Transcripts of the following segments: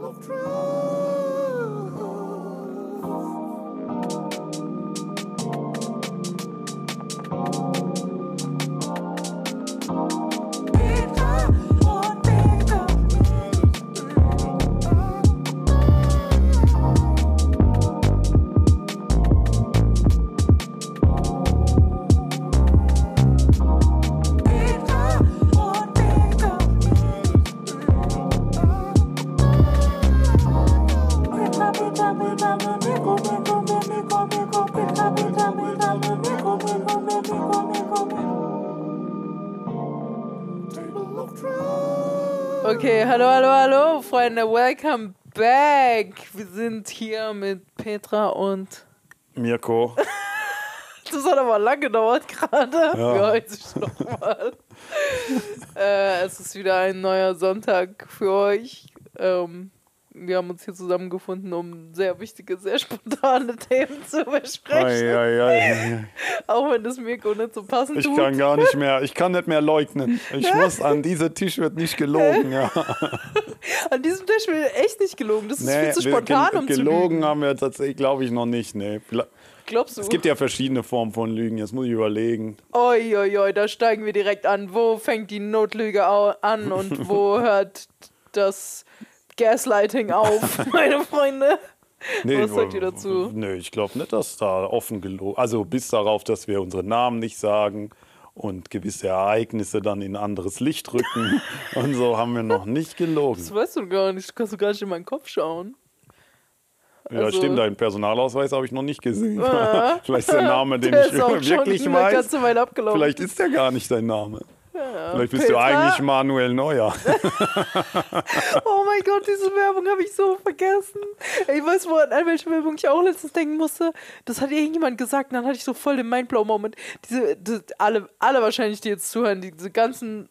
Okay, Freunde, welcome back. Wir sind hier mit Petra und. Mirko. Das hat aber lang gedauert gerade. Ja. Ja, jetzt nochmal. äh, es ist wieder ein neuer Sonntag für euch. Ähm, wir haben uns hier zusammengefunden, um sehr wichtige, sehr spontane Themen zu besprechen. Ei, ei, ei. Auch wenn das Mirko nicht so passend Ich tut. kann gar nicht mehr, ich kann nicht mehr leugnen. Ich muss an dieser Tisch wird nicht gelogen. Ja. An diesem Tisch wird echt nicht gelogen. Das ist viel zu spontan, um zu gelogen haben wir tatsächlich, glaube ich, noch nicht. Nee. Glaubst du? Es gibt ja verschiedene Formen von Lügen, jetzt muss ich überlegen. Oi, oi, oi, da steigen wir direkt an. Wo fängt die Notlüge an und wo hört das Gaslighting auf, meine Freunde? Was sagt ihr dazu? Nee, ich glaube nicht, dass da offen gelogen Also bis darauf, dass wir unsere Namen nicht sagen und gewisse Ereignisse dann in anderes Licht rücken. und so haben wir noch nicht gelogen. Das weißt du gar nicht. Kannst du gar nicht in meinen Kopf schauen. Ja, Also- stimmt, deinen Personalausweis habe ich noch nicht gesehen. Ah. Vielleicht ist der Name, den Der ich wirklich weiß. Vielleicht ist der gar nicht dein Name. Vielleicht bist Petra? du eigentlich Manuel Neuer. Oh mein Gott, diese Werbung habe ich so vergessen. Ich weiß, wo an welche Werbung ich auch letztens denken musste. Das hat irgendjemand gesagt und dann hatte ich so voll den Mindblow-Moment. Diese, die, alle, alle wahrscheinlich, die jetzt zuhören, die- diese ganzen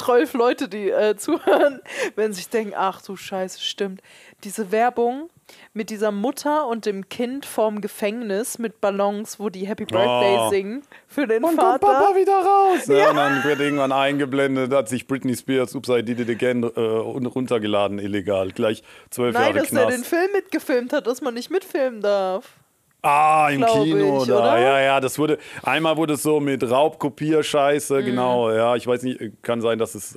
zwölf Leute, die äh, zuhören, werden sich denken, ach du Scheiße, stimmt. Diese Werbung mit dieser Mutter und dem Kind vorm Gefängnis mit Ballons, wo die Happy Birthday Oh. singen für den Und Vater. kommt Papa wieder raus. Ja. Und dann wird irgendwann eingeblendet, hat sich Britney Spears, Oops, I Did It Again, äh, runtergeladen, illegal. Gleich zwölf Nein, Jahre dass er den Knast. Film mitgefilmt hat, dass man nicht mitfilmen darf. Ah, im Kino ich, da. oder? Ja, ja, das wurde, einmal wurde es so mit Raubkopierscheiße, Mhm. genau. Ja, ich weiß nicht, kann sein, dass es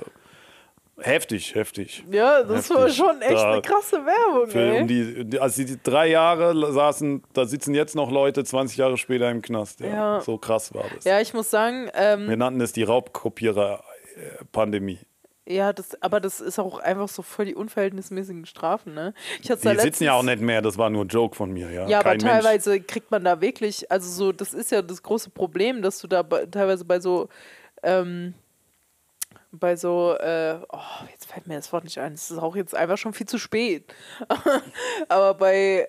heftig, heftig. Ja, das war Heftig. schon echt Da- eine krasse Werbung, Für, um die, also die drei Jahre saßen, da sitzen jetzt noch Leute 20 Jahre später im Knast. Ja. Ja. So krass war das. Ja, ich muss sagen, ähm, Wir nannten es die Raubkopierer-Pandemie. ja, das, aber das ist auch einfach so voll die unverhältnismäßigen Strafen, ne? Ich hatte Die sitzen ja auch nicht mehr, das war nur ein Joke von mir. Ja, Ja, aber Kein Mensch. teilweise kriegt man da wirklich, also so, das ist ja das große Problem, dass du da teilweise bei so, ähm, bei so, äh, oh, jetzt fällt mir das Wort nicht ein, es ist auch jetzt einfach schon viel zu spät. aber bei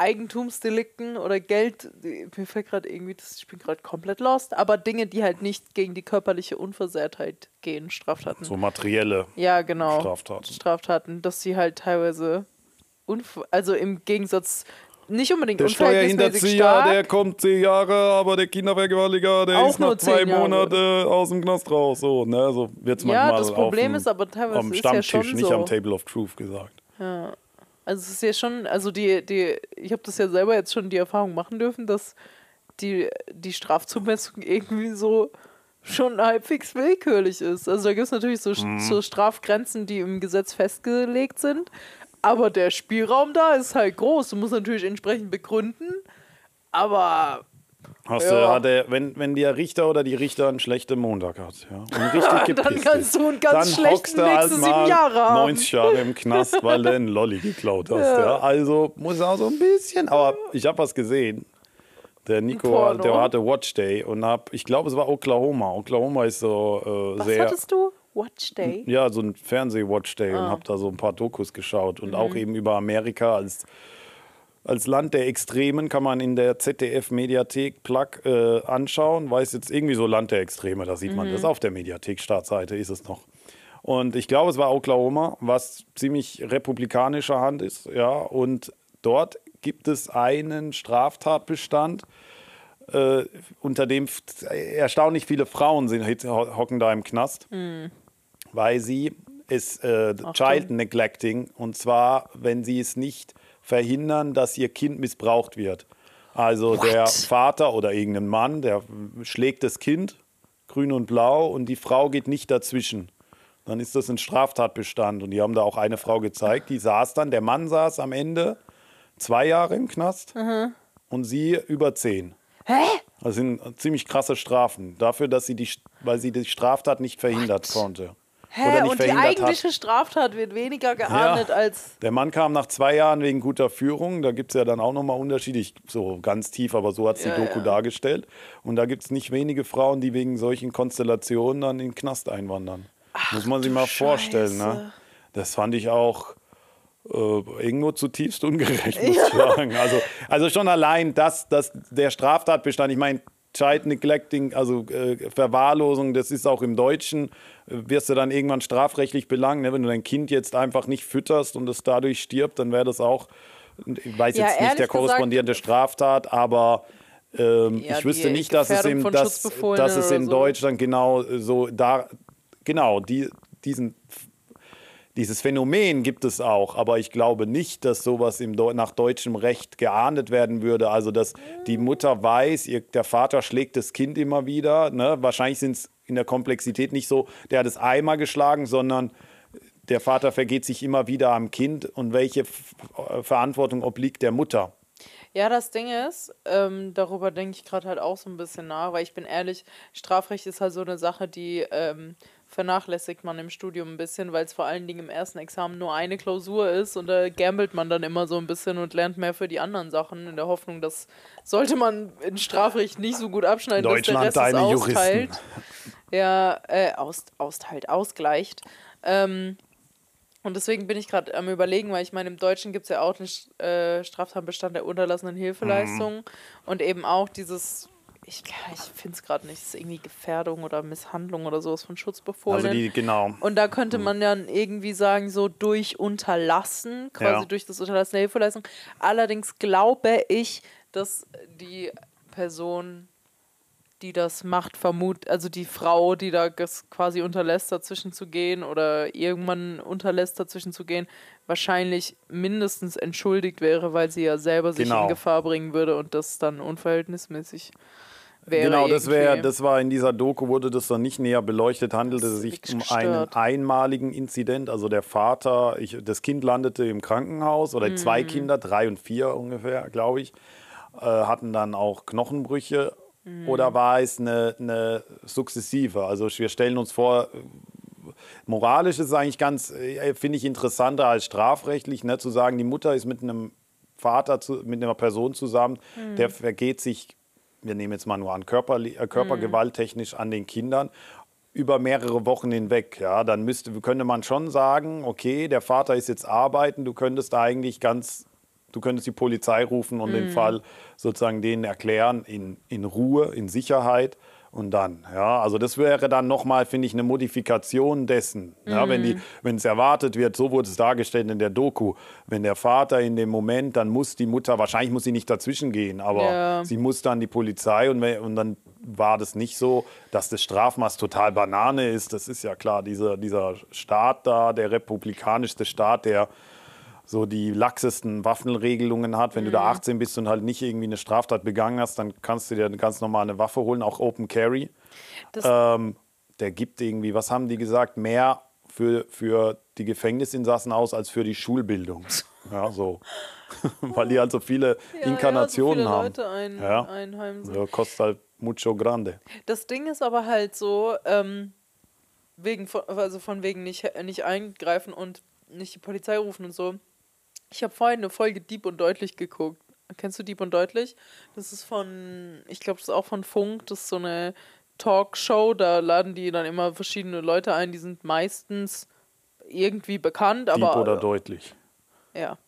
Eigentumsdelikten oder Geld, mir fällt gerade irgendwie, das, ich bin gerade komplett lost, aber Dinge, die halt nicht gegen die körperliche Unversehrtheit gehen, Straftaten. So materielle. Ja, genau. Straftaten. Straftaten, dass sie halt teilweise, also im Gegensatz, nicht unbedingt Der Steuerhinterzieher, stark. der kommt zehn Jahre, aber der Kindervergewaltiger, der Auch ist nur nach zwei. Monate aus dem Knast raus. So, ne? so wird's ja, manchmal das Problem auf dem, ist aber teilweise am ja Stammtisch, schon nicht so. am Table of Truth gesagt. Also es ist ja schon, also die, die, ich habe das ja selber jetzt schon die Erfahrung machen dürfen, dass die, die Strafzumessung irgendwie so schon halbwegs willkürlich ist. Also da gibt es natürlich so, Mhm. so Strafgrenzen, die im Gesetz festgelegt sind, aber der Spielraum da ist halt groß. Du musst natürlich entsprechend begründen, aber Hast Ja. du, hat der, wenn, wenn der Richter oder die Richter einen schlechten Montag hat, ja, und richtig dann gepisst kannst ist, du einen ganz dann schlechten du halt sieben Jahre haben. 90 Jahre im Knast, weil du einen Lolli geklaut hast. Ja. Also muss auch so ein bisschen, aber ich habe was gesehen. Der Nico, der hatte Watch Day und hab, ich glaube, es war Oklahoma. Oklahoma ist so äh, was sehr. hattest du? Watch Day? Ja, so ein Fernseh-Watch Day Ah. und habe da so ein paar Dokus geschaut. Mhm. Und auch eben über Amerika als, als Land der Extremen kann man in der ZDF-Mediathek Plug äh, anschauen. Weiß jetzt irgendwie so Land der Extreme, da sieht man Mhm. das. Auf der Mediathek-Startseite ist es noch. Und ich glaube, es war Oklahoma, was ziemlich republikanischer Hand ist. Ja, und dort gibt es einen Straftatbestand, äh, unter dem erstaunlich viele Frauen sind, hocken da im Knast weil sie ist äh, Child Neglecting. Und zwar, wenn sie es nicht verhindern, dass ihr Kind missbraucht wird. Also What? der Vater oder irgendein Mann, der schlägt das Kind, grün und blau, und die Frau geht nicht dazwischen. Dann ist das ein Straftatbestand. Und die haben da auch eine Frau gezeigt, die saß dann, der Mann saß am Ende zwei Jahre im Knast und sie über zehn. Hä? Das sind ziemlich krasse Strafen dafür, dass sie die, weil sie die Straftat nicht verhindert konnte. Hä? Und die verhindert hat. eigentliche Straftat wird weniger geahndet als. Der Mann kam nach zwei Jahren wegen guter Führung. Da gibt es ja dann auch nochmal Unterschiede. Ich, so ganz tief, aber so hat es Ja, die Doku ja. dargestellt. Und da gibt es nicht wenige Frauen, die wegen solchen Konstellationen dann in den Knast einwandern. Muss man sich mal vorstellen. Ne? Scheiße. Das fand ich auch äh, irgendwo zutiefst ungerecht, muss ich sagen. Also, also schon allein das, dass der Straftatbestand, ich meine, Child Neglecting, also äh, Verwahrlosung, das ist auch im Deutschen, äh, wirst du dann irgendwann strafrechtlich belangen. Ne? Wenn du dein Kind jetzt einfach nicht fütterst und es dadurch stirbt, dann wäre das auch, ich weiß Ja, jetzt nicht der gesagt- korrespondierende Straftat, aber ähm, Ja, ich wüsste nicht, dass es, von dass, dass es in so. Deutschland genau so da, genau, die, diesen dieses Phänomen gibt es auch, aber ich glaube nicht, dass sowas im Deu nach deutschem Recht geahndet werden würde. Also, dass die Mutter weiß, ihr, der Vater schlägt das Kind immer wieder. Ne? Wahrscheinlich sind es in der Komplexität nicht so, der hat es einmal geschlagen, sondern der Vater vergeht sich immer wieder am Kind. Und welche äh, Verantwortung obliegt der Mutter? Ja, das Ding ist, ähm, darüber denke ich gerade halt auch so ein bisschen nach, weil ich bin ehrlich, Strafrecht ist halt so eine Sache, die ähm, vernachlässigt man im Studium ein bisschen, weil es vor allen Dingen im ersten Examen nur eine Klausur ist und da gambelt man dann immer so ein bisschen und lernt mehr für die anderen Sachen in der Hoffnung, dass sollte man in Strafrecht nicht so gut abschneiden, Deutschland, dass der Rest deine es Juristen. austeilt. Ja, äh, aus, austeilt, ausgleicht. Ähm, und deswegen bin ich gerade am überlegen, weil ich meine, im Deutschen gibt es ja auch den äh, Straftatbestand der unterlassenen Hilfeleistung Mhm. und eben auch dieses, ich, ich finde es gerade nicht, es ist irgendwie Gefährdung oder Misshandlung oder sowas von Schutzbefohlenen. Also, die, genau. und da könnte man dann irgendwie sagen, so durch Unterlassen, quasi Ja. durch das Unterlassen der Hilfeleistung. Allerdings glaube ich, dass die Person, die das macht, vermut, also die Frau, die da das quasi unterlässt, dazwischen zu gehen oder irgendwann unterlässt, dazwischen zu gehen, wahrscheinlich mindestens entschuldigt wäre, weil sie ja selber sich Genau. in Gefahr bringen würde und das dann unverhältnismäßig wäre. Genau, das irgendwie. das war in dieser Doku wurde das dann nicht näher beleuchtet, handelte es sich um einen einmaligen Inzident. Also der Vater, ich, das Kind landete im Krankenhaus oder Mhm. zwei Kinder, drei und vier ungefähr, glaube ich, äh, hatten dann auch Knochenbrüche. Mhm. Oder war es eine, eine sukzessive? Also wir stellen uns vor, moralisch ist es eigentlich ganz, äh, finde ich, interessanter als strafrechtlich, ne, zu sagen, die Mutter ist mit einem Vater, zu, mit einer Person zusammen, der vergeht sich, wir nehmen jetzt mal nur an, Körperli äh, körpergewalttechnisch an den Kindern über mehrere Wochen hinweg. Ja, dann müsste, könnte man schon sagen, okay, der Vater ist jetzt arbeiten, du könntest eigentlich ganz, du könntest die Polizei rufen und den Fall sozusagen denen erklären in, in Ruhe, in Sicherheit. Und dann, ja, also das wäre dann nochmal, finde ich, eine Modifikation dessen. Ja, wenn, die, wenn es erwartet wird, so wurde es dargestellt in der Doku, wenn der Vater in dem Moment, dann muss die Mutter, wahrscheinlich muss sie nicht dazwischen gehen, aber Ja. sie muss dann die Polizei und, und dann war das nicht so, dass das Strafmaß total Banane ist. Das ist ja klar, dieser, dieser Staat da, der republikanischste Staat, der so die laxesten Waffenregelungen hat. Wenn du da 18 bist und halt nicht irgendwie eine Straftat begangen hast, dann kannst du dir eine ganz normale Waffe holen, auch Open Carry. Ähm, der gibt irgendwie, was haben die gesagt, mehr für, für die Gefängnisinsassen aus als für die Schulbildung. Ja, so. Weil die halt so viele Inkarnationen ja, so viele haben. Leute ein, Ja. einheimsen. Ja, kostet halt mucho grande. Das Ding ist aber halt so, ähm, wegen von, also von wegen nicht, nicht eingreifen und nicht die Polizei rufen und so. Ich habe vorhin eine Folge Dieb und Deutlich geguckt. Kennst du Dieb und Deutlich? Das ist von, ich glaube, das ist auch von Funk. Das ist so eine Talkshow. Da laden die dann immer verschiedene Leute ein. Die sind meistens irgendwie bekannt, Dieb aber oder deutlich. Ja.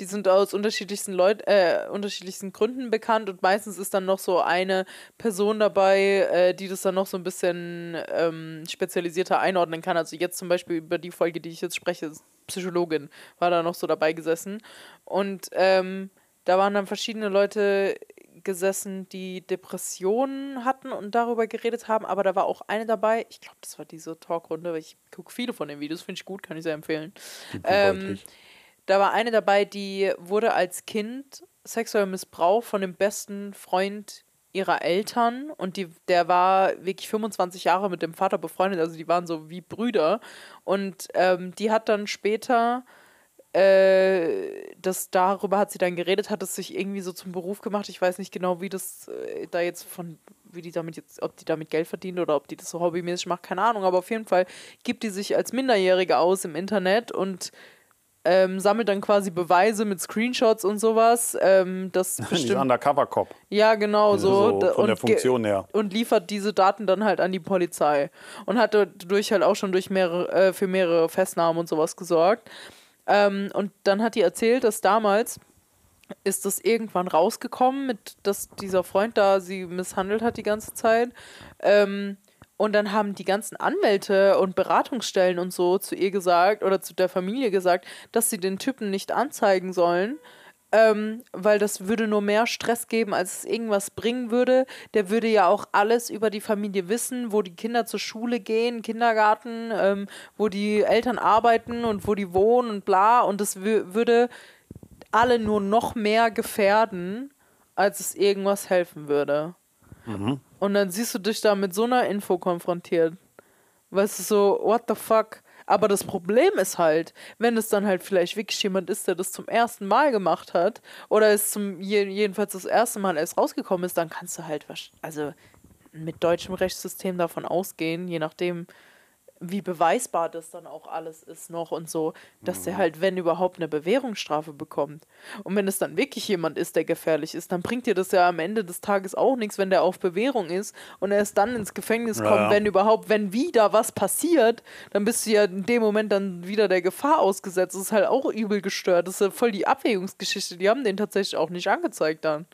Die sind aus unterschiedlichsten Leut äh, unterschiedlichsten Gründen bekannt und meistens ist dann noch so eine Person dabei, äh, die das dann noch so ein bisschen ähm, spezialisierter einordnen kann. Also jetzt zum Beispiel über die Folge, die ich jetzt spreche, ist Psychologin, war da noch so dabei gesessen. Und ähm, da waren dann verschiedene Leute gesessen, die Depressionen hatten und darüber geredet haben, aber da war auch eine dabei, ich glaube, das war diese Talkrunde, weil ich gucke viele von den Videos, finde ich gut, kann ich sehr empfehlen. Ähm, da war eine dabei, die wurde als Kind sexuell missbraucht von dem besten Freund ihrer Eltern und die, der war wirklich 25 Jahre mit dem Vater befreundet, also die waren so wie Brüder und ähm, die hat dann später äh, das darüber hat sie dann geredet, hat es sich irgendwie so zum Beruf gemacht. Ich weiß nicht genau, wie das äh, da jetzt von, wie die damit jetzt, ob die damit Geld verdient oder ob die das so hobbymäßig macht, keine Ahnung. Aber auf jeden Fall gibt die sich als Minderjährige aus im Internet und ähm, sammelt dann quasi Beweise mit Screenshots und sowas. Ähm, das bestimmt, Undercover-Cop. Ja, genau so. so von der Funktion her. Und liefert diese Daten dann halt an die Polizei. Und hat dadurch halt auch schon durch mehrere, äh, für mehrere Festnahmen und sowas gesorgt. Ähm, und dann hat die erzählt, dass damals ist das irgendwann rausgekommen, mit dass dieser Freund da sie misshandelt hat die ganze Zeit. Ähm, und dann haben die ganzen Anwälte und Beratungsstellen und so zu ihr gesagt oder zu der Familie gesagt, dass sie den Typen nicht anzeigen sollen, ähm, weil das würde nur mehr Stress geben, als es irgendwas bringen würde. Der würde ja auch alles über die Familie wissen, wo die Kinder zur Schule gehen, Kindergarten, ähm, wo die Eltern arbeiten und wo die wohnen und bla. Und das würde alle nur noch mehr gefährden, als es irgendwas helfen würde. Mhm. Und dann siehst du dich da mit so einer Info konfrontiert. Weißt du, so, what the fuck? Aber das Problem ist halt, wenn es dann halt vielleicht wirklich jemand ist, der das zum ersten Mal gemacht hat oder es zum jedenfalls das erste Mal erst rausgekommen ist, dann kannst du halt also mit deutschem Rechtssystem davon ausgehen, je nachdem, wie beweisbar das dann auch alles ist noch und so, dass mhm. der halt, wenn überhaupt, eine Bewährungsstrafe bekommt. Und wenn es dann wirklich jemand ist, der gefährlich ist, dann bringt dir das ja am Ende des Tages auch nichts, wenn der auf Bewährung ist und er ist dann ins Gefängnis ja. kommt, wenn überhaupt, wenn wieder was passiert, dann bist du ja in dem Moment dann wieder der Gefahr ausgesetzt. Das ist halt auch übel gestört. Das ist ja voll die Abwägungsgeschichte. Die haben den tatsächlich auch nicht angezeigt dann.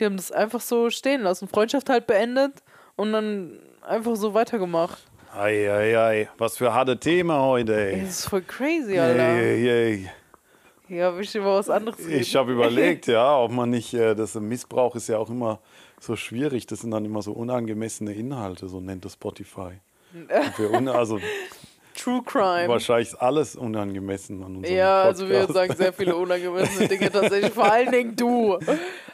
Die haben das einfach so stehen lassen. Freundschaft halt beendet und dann einfach so weitergemacht. Eieiei, ei, ei. was für harte Themen heute, ey. Das ist voll crazy, Alter. Ei, ei, Ja, hab ich über was anderes reden. Ich habe überlegt, ja, ob man nicht, äh, das Missbrauch ist ja auch immer so schwierig. Das sind dann immer so unangemessene Inhalte, so nennt das Spotify. also True Crime. Wahrscheinlich ist alles unangemessen an unserem Ja, Podcast. also wir sagen sehr viele unangemessene Dinge tatsächlich. Vor allen Dingen du.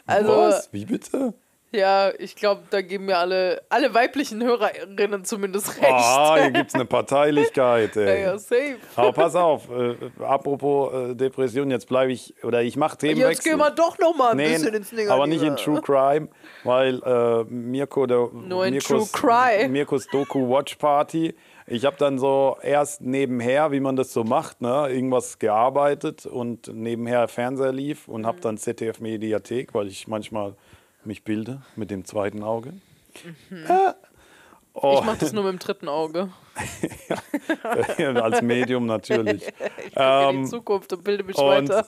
Also, Was? Wie bitte? Ja, ich glaube, da geben mir alle, alle weiblichen Hörerinnen zumindest recht. Ah, hier gibt es eine Parteilichkeit. Ey. Ja, ja, safe. Aber pass auf, äh, apropos äh, Depression, jetzt bleibe ich, oder ich mache Themenwechsel. Jetzt gehen wir doch noch mal ein nee, bisschen ins Negative. Aber nicht in True Crime, weil äh, Mirko, der, Nur in Mirkos, True Cry. Mirkos Doku Watch Party, ich habe dann so erst nebenher, wie man das so macht, ne, irgendwas gearbeitet und nebenher Fernseher lief und habe mhm. dann ZDF Mediathek, weil ich manchmal mich bilde mit dem zweiten Auge. Mhm. Äh, oh. Ich mache das nur mit dem dritten Auge. ja, als Medium natürlich. ich ähm, in die Zukunft und bilde mich und, weiter.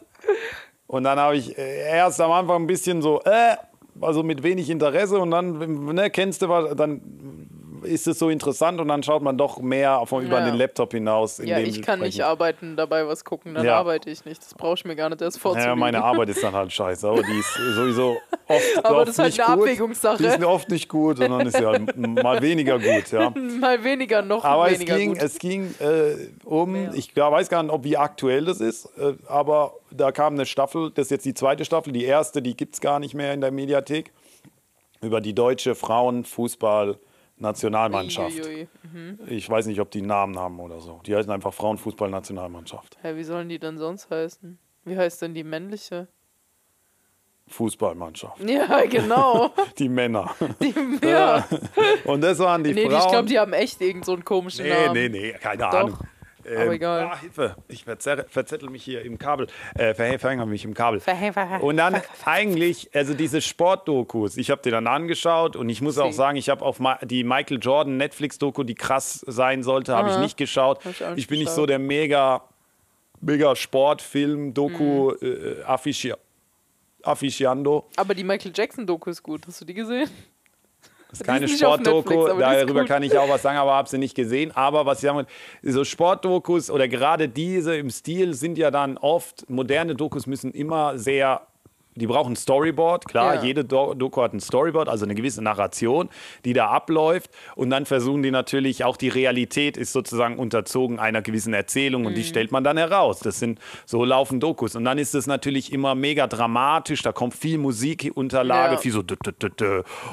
Und dann habe ich äh, erst am Anfang ein bisschen so, äh, also mit wenig Interesse und dann, ne, kennst du was, dann ist es so interessant und dann schaut man doch mehr von über ja. den Laptop hinaus. ja, ich kann nicht arbeiten, dabei was gucken, dann ja. arbeite ich nicht. Das brauche ich mir gar nicht erst vorzulegen. Ja, meine Arbeit ist dann halt scheiße, aber die ist sowieso oft Aber oft das ist halt eine gut. Abwägungssache. Die ist oft nicht gut und dann ist sie halt mal weniger gut, ja. mal weniger, noch aber weniger es ging, gut. es ging äh, um, Mehr. ich weiß gar nicht, ob wie aktuell das ist, äh, aber da kam eine Staffel, das ist jetzt die zweite Staffel, die erste, die gibt es gar nicht mehr in der Mediathek, über die deutsche Frauenfußball- Nationalmannschaft. Mhm. Ich weiß nicht, ob die Namen haben oder so. Die heißen einfach Frauenfußball-Nationalmannschaft. Hä, wie sollen die denn sonst heißen? Wie heißt denn die männliche? Fußballmannschaft. Ja, genau. die Männer. Die, ja. Und das waren die nee, Frauen. Ich glaube, die haben echt irgend so einen komischen nee, Namen. Nee, nee, keine Doch. Ahnung. Ähm, Aber egal. Ah, Hilfe, ich verzettel mich hier im Kabel. Äh, verhänge mich im Kabel. Und dann eigentlich, also diese Sportdokus, ich habe die dann angeschaut und ich muss auch sagen, ich habe auf die Michael Jordan Netflix-Doku, die krass sein sollte, habe ich nicht geschaut. Ich, ich, bin nicht so der mega, mega Sportfilm-Doku mhm. äh, Affici Aber die Michael Jackson-Doku ist gut. Hast du die gesehen? Das ist keine Sportdoku, darüber kann ich auch was sagen, aber habe sie nicht gesehen. Aber was ich sagen will, so Sportdokus oder gerade diese im Stil sind ja dann oft, moderne Dokus müssen immer sehr die brauchen ein Storyboard, klar, Ja. jede Do Doku hat ein Storyboard, also eine gewisse Narration, die da abläuft. Und dann versuchen die natürlich, auch die Realität ist sozusagen unterzogen einer gewissen Erzählung und die stellt man dann heraus. Das sind, so laufen Dokus. Und dann ist es natürlich immer mega dramatisch, da kommt viel Musikunterlage, Ja. viel so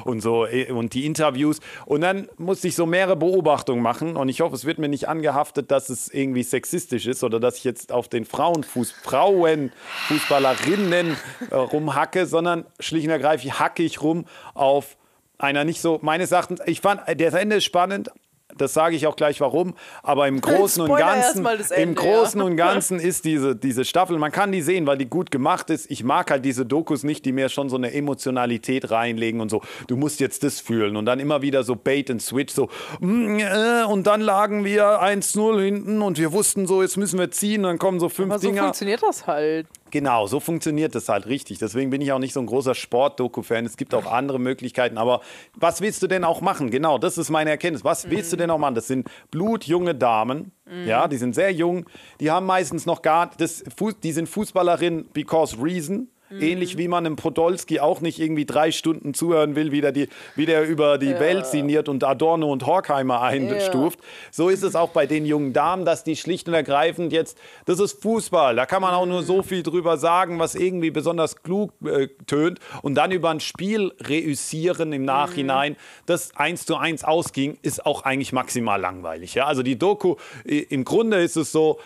und so äh, und die Interviews. Und dann musste ich so mehrere Beobachtungen machen und ich hoffe, es wird mir nicht angehaftet, dass es irgendwie sexistisch ist oder dass ich jetzt auf den Frauenfuß, Frauenfußballerinnen äh, rumhacke, sondern schlicht und ergreifend hacke ich rum auf einer nicht so, meines Erachtens, ich fand, das Ende ist spannend, das sage ich auch gleich warum, aber im Großen und Ganzen, das im Ende, Großen ja. und Ganzen ist diese, diese Staffel, man kann die sehen, weil die gut gemacht ist. Ich mag halt diese Dokus nicht, die mir schon so eine Emotionalität reinlegen und so, du musst jetzt das fühlen und dann immer wieder so Bait and Switch, so mm, äh, und dann lagen wir 1-0 hinten und wir wussten so, jetzt müssen wir ziehen, dann kommen so fünf Aber so Dinger. funktioniert das halt. Genau, so funktioniert das halt richtig. Deswegen bin ich auch nicht so ein großer Sport-Doku-Fan. Es gibt auch andere Möglichkeiten. Aber was willst du denn auch machen? Genau, das ist meine Erkenntnis. Was willst du denn auch machen? Das sind blutjunge Damen. Ja, die sind sehr jung. Die haben meistens noch gar, das, die sind Fußballerinnen because reason. Ähnlich wie man einem Podolski auch nicht irgendwie drei Stunden zuhören will, wie der, die, wie der über die Welt sinniert und Adorno und Horkheimer einstuft. So ist es auch bei den jungen Damen, dass die schlicht und ergreifend jetzt, das ist Fußball, da kann man auch nur so viel drüber sagen, was irgendwie besonders klug äh, tönt und dann über ein Spiel reüssieren im Nachhinein, das eins zu eins ausging, ist auch eigentlich maximal langweilig. Ja? Also die Doku, im Grunde ist es so,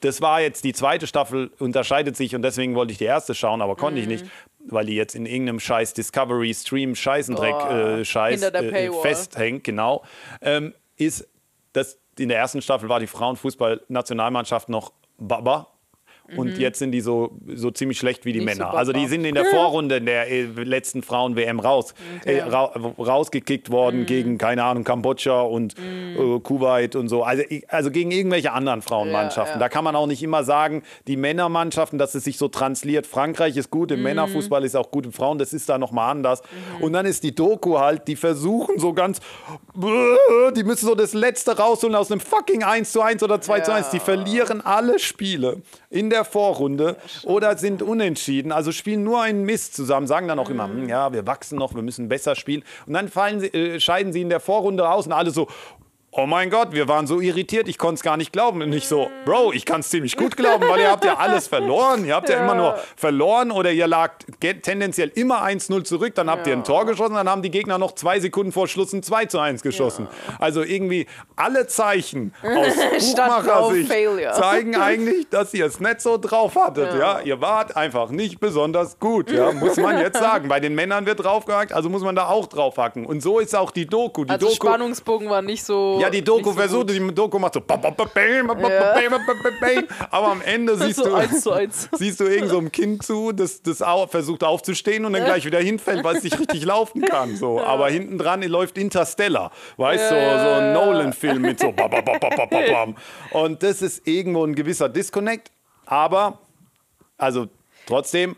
das war jetzt die zweite Staffel, unterscheidet sich und deswegen wollte ich die erste schauen, aber konnte ich nicht, weil die jetzt in irgendeinem scheiß Discovery Stream Scheißendreck Boah, äh, Scheiß äh, festhängt, genau, ähm, ist, dass in der ersten Staffel war die Frauenfußball-Nationalmannschaft noch Baba. Und jetzt sind die so, so ziemlich schlecht wie die Mhm. Nicht Männer. also die sind in der Vorrunde in der äh, letzten Frauen-WM raus, äh, ra rausgekickt Mhm. worden gegen, keine Ahnung, Kambodscha und äh, Kuwait und so. Also, also gegen irgendwelche anderen Frauenmannschaften. Ja, ja. Da kann man auch nicht immer sagen, die Männermannschaften, dass es sich so transliert. Frankreich ist gut Mhm. im Männerfußball, ist auch gut im Frauen, das ist da nochmal anders. Und dann ist die Doku halt, die versuchen so ganz, die müssen so das Letzte rausholen aus einem fucking 1 zu 1 oder 2 zu 1. Die verlieren alle Spiele in der Vorrunde oder sind unentschieden, also spielen nur einen Mist zusammen, sagen dann auch immer, hm, ja, wir wachsen noch, wir müssen besser spielen. Und dann fallen sie, äh, scheiden sie in der Vorrunde aus und alle so, Oh mein Gott, wir waren so irritiert, ich konnte es gar nicht glauben. Und ich so, Bro, ich kann es ziemlich gut glauben, weil ihr habt ja alles verloren. Ihr habt ja, immer nur verloren oder ihr lagt tendenziell immer 1-0 zurück, dann habt ihr ein Tor geschossen, dann haben die Gegner noch zwei Sekunden vor Schluss ein 2 zu 1 geschossen. Also irgendwie alle Zeichen aus Buchmachersicht zeigen eigentlich, dass ihr es nicht so drauf hattet. Ja. Ihr wart einfach nicht besonders gut, ja, muss man jetzt sagen. Bei den Männern wird draufgehackt, also muss man da auch draufhacken. Und so ist auch die Doku. Die Also Doku Spannungsbogen war nicht so. Ja, die Doku so versucht, die Doku macht so. Aber am Ende siehst du, siehst du irgend so ein Kind zu, das, das versucht aufzustehen und dann gleich wieder hinfällt, weil es nicht richtig laufen kann. So. Aber hinten dran läuft Interstellar. Weißt du, so, so ein Nolan-Film mit so. Und das ist irgendwo ein gewisser Disconnect. Aber, also trotzdem,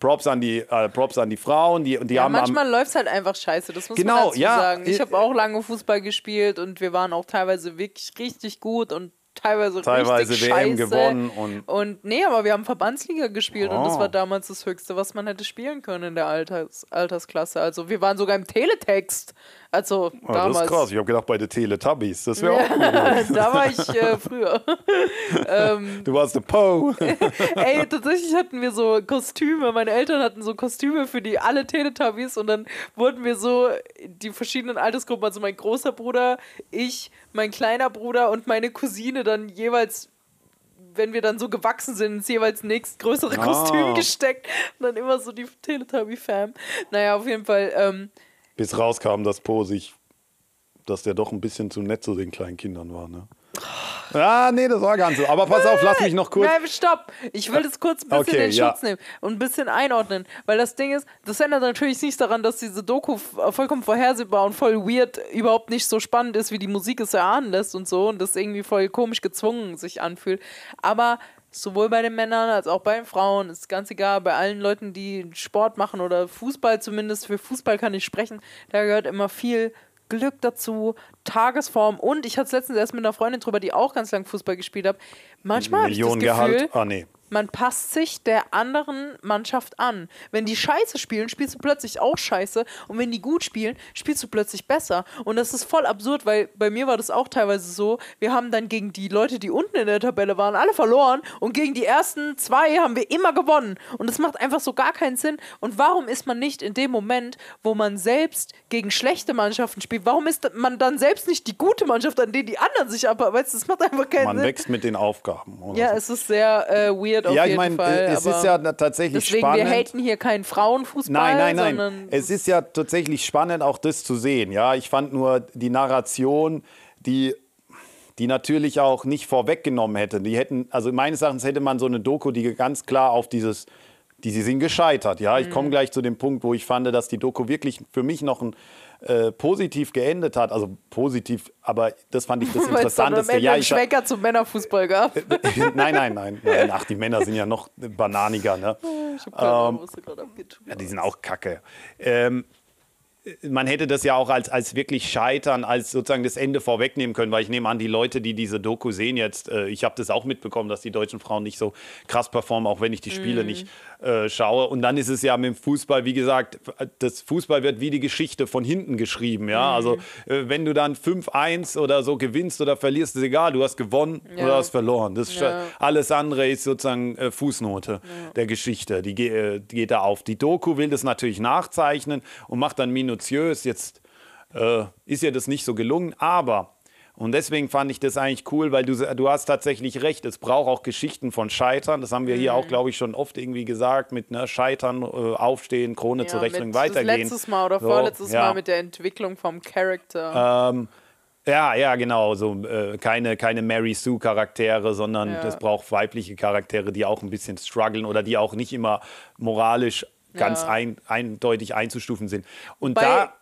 Props an die, äh, Props an die Frauen, die, die Ja, haben manchmal läuft es halt einfach scheiße, das muss Genau, man dazu ja. sagen. Ich habe auch lange Fußball gespielt und wir waren auch teilweise wirklich richtig gut und teilweise, Teilweise richtig WM scheiße. gewonnen und- und nee, aber wir haben Verbandsliga gespielt und das Oh. war damals das Höchste, was man hätte spielen können in der Alters, Altersklasse. Also wir waren sogar im Teletext. Also Oh, das damals. ist krass. Ich habe gedacht, bei den Teletubbies. Das wäre auch gut. da war ich äh, früher. Du warst der Poe. Ey, tatsächlich hatten wir so Kostüme. Meine Eltern hatten so Kostüme für die alle Teletubbies und dann wurden wir so die verschiedenen Altersgruppen, also mein großer Bruder, ich, mein kleiner Bruder und meine Cousine dann jeweils wenn wir dann so gewachsen sind, ins jeweils nächstgrößere Ah. Kostüm gesteckt und dann immer so die Teletubby-Fam. Naja, auf jeden Fall, ähm, Bis rauskam, dass Po sich, dass der doch ein bisschen zu nett zu den kleinen Kindern war, ne? Ah, nee, das war ganz so. Aber pass auf, lass mich noch kurz. Nein, stopp! Ich will das kurz ein bisschen Okay, in ja. Schutz nehmen und ein bisschen einordnen. Weil das Ding ist, das ändert natürlich nichts daran, dass diese Doku vollkommen vorhersehbar und voll weird überhaupt nicht so spannend ist, wie die Musik es erahnen lässt und so. Und das irgendwie voll komisch gezwungen sich anfühlt. Aber sowohl bei den Männern als auch bei den Frauen ist ganz egal, bei allen Leuten, die Sport machen oder Fußball zumindest, für Fußball kann ich sprechen, da gehört immer viel Glück dazu, Tagesform und ich hatte es letztens erst mit einer Freundin drüber, die auch ganz lang Fußball gespielt hat. Manchmal habe ich das Millionen Gefühl, Gehalt. Ah, nee. Man passt sich der anderen Mannschaft an. Wenn die scheiße spielen, spielst du plötzlich auch scheiße. Und wenn die gut spielen, spielst du plötzlich besser. Und das ist voll absurd, weil bei mir war das auch teilweise so. Wir haben dann gegen die Leute, die unten in der Tabelle waren, alle verloren. Und gegen die ersten zwei haben wir immer gewonnen. Und das macht einfach so gar keinen Sinn. Und warum ist man nicht in dem Moment, wo man selbst gegen schlechte Mannschaften spielt, warum ist man dann selbst nicht die gute Mannschaft, an denen die anderen sich? Weißt du, das macht einfach keinen Man Sinn. wächst mit den Aufgaben. Ja, so. es ist sehr äh, weird auf ja, ich jeden meine, Fall. es ist ja tatsächlich deswegen, spannend. wir haten hier keinen Frauenfußball, Nein, nein, nein. Es ist ja tatsächlich spannend, auch das zu sehen. Ja, ich fand nur die Narration, die, die natürlich auch nicht vorweggenommen hätte. Die hätten, also meines Erachtens hätte man so eine Doku, die ganz klar auf dieses, die sie sind gescheitert. Ja, ich Mhm. komme gleich zu dem Punkt, wo ich fand, dass die Doku wirklich für mich noch ein äh, positiv geendet hat. Also positiv, aber das fand ich das weil es Interessanteste. Ja, ich, Schwenker zum Männerfußball gab. nein, nein, nein, nein. Ach, die Männer sind ja noch bananiger. Ne? Ich hab du gerade abgetun Ja, die sind auch kacke. Ähm, man hätte das ja auch als, als wirklich Scheitern, als sozusagen das Ende vorwegnehmen können, weil ich nehme an, die Leute, die diese Doku sehen jetzt, äh, ich habe das auch mitbekommen, dass die deutschen Frauen nicht so krass performen, auch wenn ich die Spiele nicht äh, schaue. Und dann ist es ja mit dem Fußball, wie gesagt, das Fußball wird wie die Geschichte von hinten geschrieben. Ja? Also äh, wenn du dann 5-1 oder so gewinnst oder verlierst, ist egal, du hast gewonnen Ja. oder hast verloren. Das Ja. Alles andere ist sozusagen äh, Fußnote der Geschichte. Die, die geht da auf. Die Doku will das natürlich nachzeichnen und macht dann minutiös. Jetzt ist ihr das nicht so gelungen, aber. Und deswegen fand ich das eigentlich cool, weil du, du hast tatsächlich recht. Es braucht auch Geschichten von Scheitern. Das haben wir Mhm. hier auch, glaube ich, schon oft irgendwie gesagt. Mit ne, Scheitern, äh, Aufstehen, Krone Ja, zurechtbringen, mit weitergehen. Letztes Mal oder So, vorletztes ja. Mal mit der Entwicklung vom Charakter. Ähm, ja, ja, genau. So, äh, keine, keine Mary Sue-Charaktere, sondern Ja. es braucht weibliche Charaktere, die auch ein bisschen strugglen oder die auch nicht immer moralisch ganz Ja. ein, eindeutig einzustufen sind. Und Bei, da.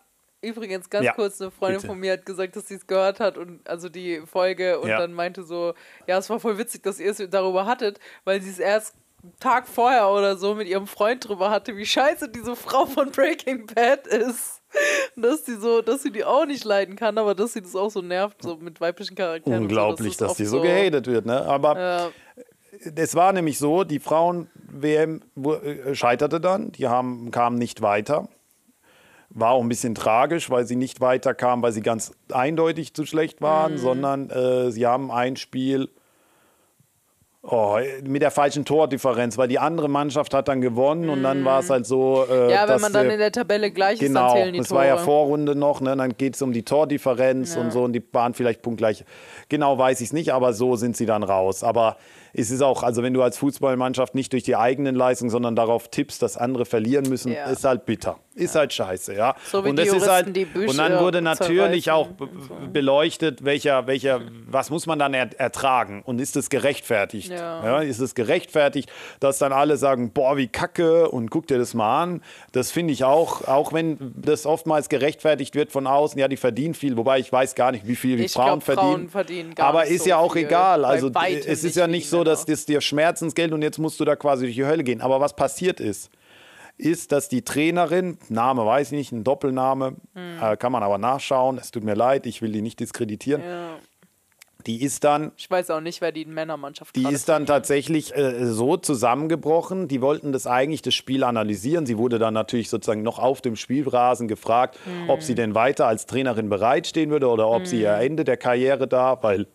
Übrigens, ganz Ja, kurz, eine Freundin bitte. von mir hat gesagt, dass sie es gehört hat und also die Folge und Ja. dann meinte so, ja, es war voll witzig, dass ihr es darüber hattet, weil sie es erst einen Tag vorher oder so mit ihrem Freund drüber hatte, wie scheiße diese Frau von Breaking Bad ist. Und Dass sie so, dass sie die auch nicht leiden kann, aber dass sie das auch so nervt, so mit weiblichen Charakteren. so, Unglaublich, ist dass oft die so gehatet wird. Ne? Aber Ja, es war nämlich so, die Frauen-WM äh, scheiterte dann, die haben, kamen nicht weiter. War auch ein bisschen tragisch, weil sie nicht weiterkamen, weil sie ganz eindeutig zu schlecht waren, Mhm. sondern äh, sie haben ein Spiel oh, mit der falschen Tordifferenz, weil die andere Mannschaft hat dann gewonnen und dann war es halt so. Äh, Mhm. ja wenn dass, man dann in der Tabelle gleich ist, dann Genau, zählen die das Tore. war ja Vorrunde noch, ne? dann geht es um die Tordifferenz Ja. und so und die waren vielleicht punktgleich. Genau weiß ich es nicht, aber so sind sie dann raus. Aber es ist auch, also wenn du als Fußballmannschaft nicht durch die eigenen Leistungen, sondern darauf tippst, dass andere verlieren müssen, Ja. ist halt bitter. Ist halt scheiße, ja. So wie und die das ist Juristen, halt, die Bücher und dann wurde natürlich auch be- beleuchtet, welcher, welcher, was muss man dann er ertragen und ist es gerechtfertigt? Ja. ist es gerechtfertigt, dass dann alle sagen, boah, wie kacke und guck dir das mal an. Das finde ich auch, auch wenn das oftmals gerechtfertigt wird von außen, ja, die verdienen viel, wobei ich weiß gar nicht, wie viel die Frauen glaub, verdienen. Frauen verdienen gar Aber ist so ja auch viel. egal. Also es ist ja nicht so, dass das dir Schmerzensgeld und jetzt musst du da quasi durch die Hölle gehen. Aber was passiert ist, ist, dass die Trainerin, Name weiß ich nicht, ein Doppelname, Hm. äh, kann man aber nachschauen, es tut mir leid, ich will die nicht diskreditieren, Ja. die ist dann Ich weiß auch nicht, wer die Männermannschaft die ist dann tatsächlich äh, so zusammengebrochen. Die wollten das eigentlich das Spiel analysieren. Sie wurde dann natürlich sozusagen noch auf dem Spielrasen gefragt, ob sie denn weiter als Trainerin bereitstehen würde oder ob sie ihr Ende der Karriere da, weil,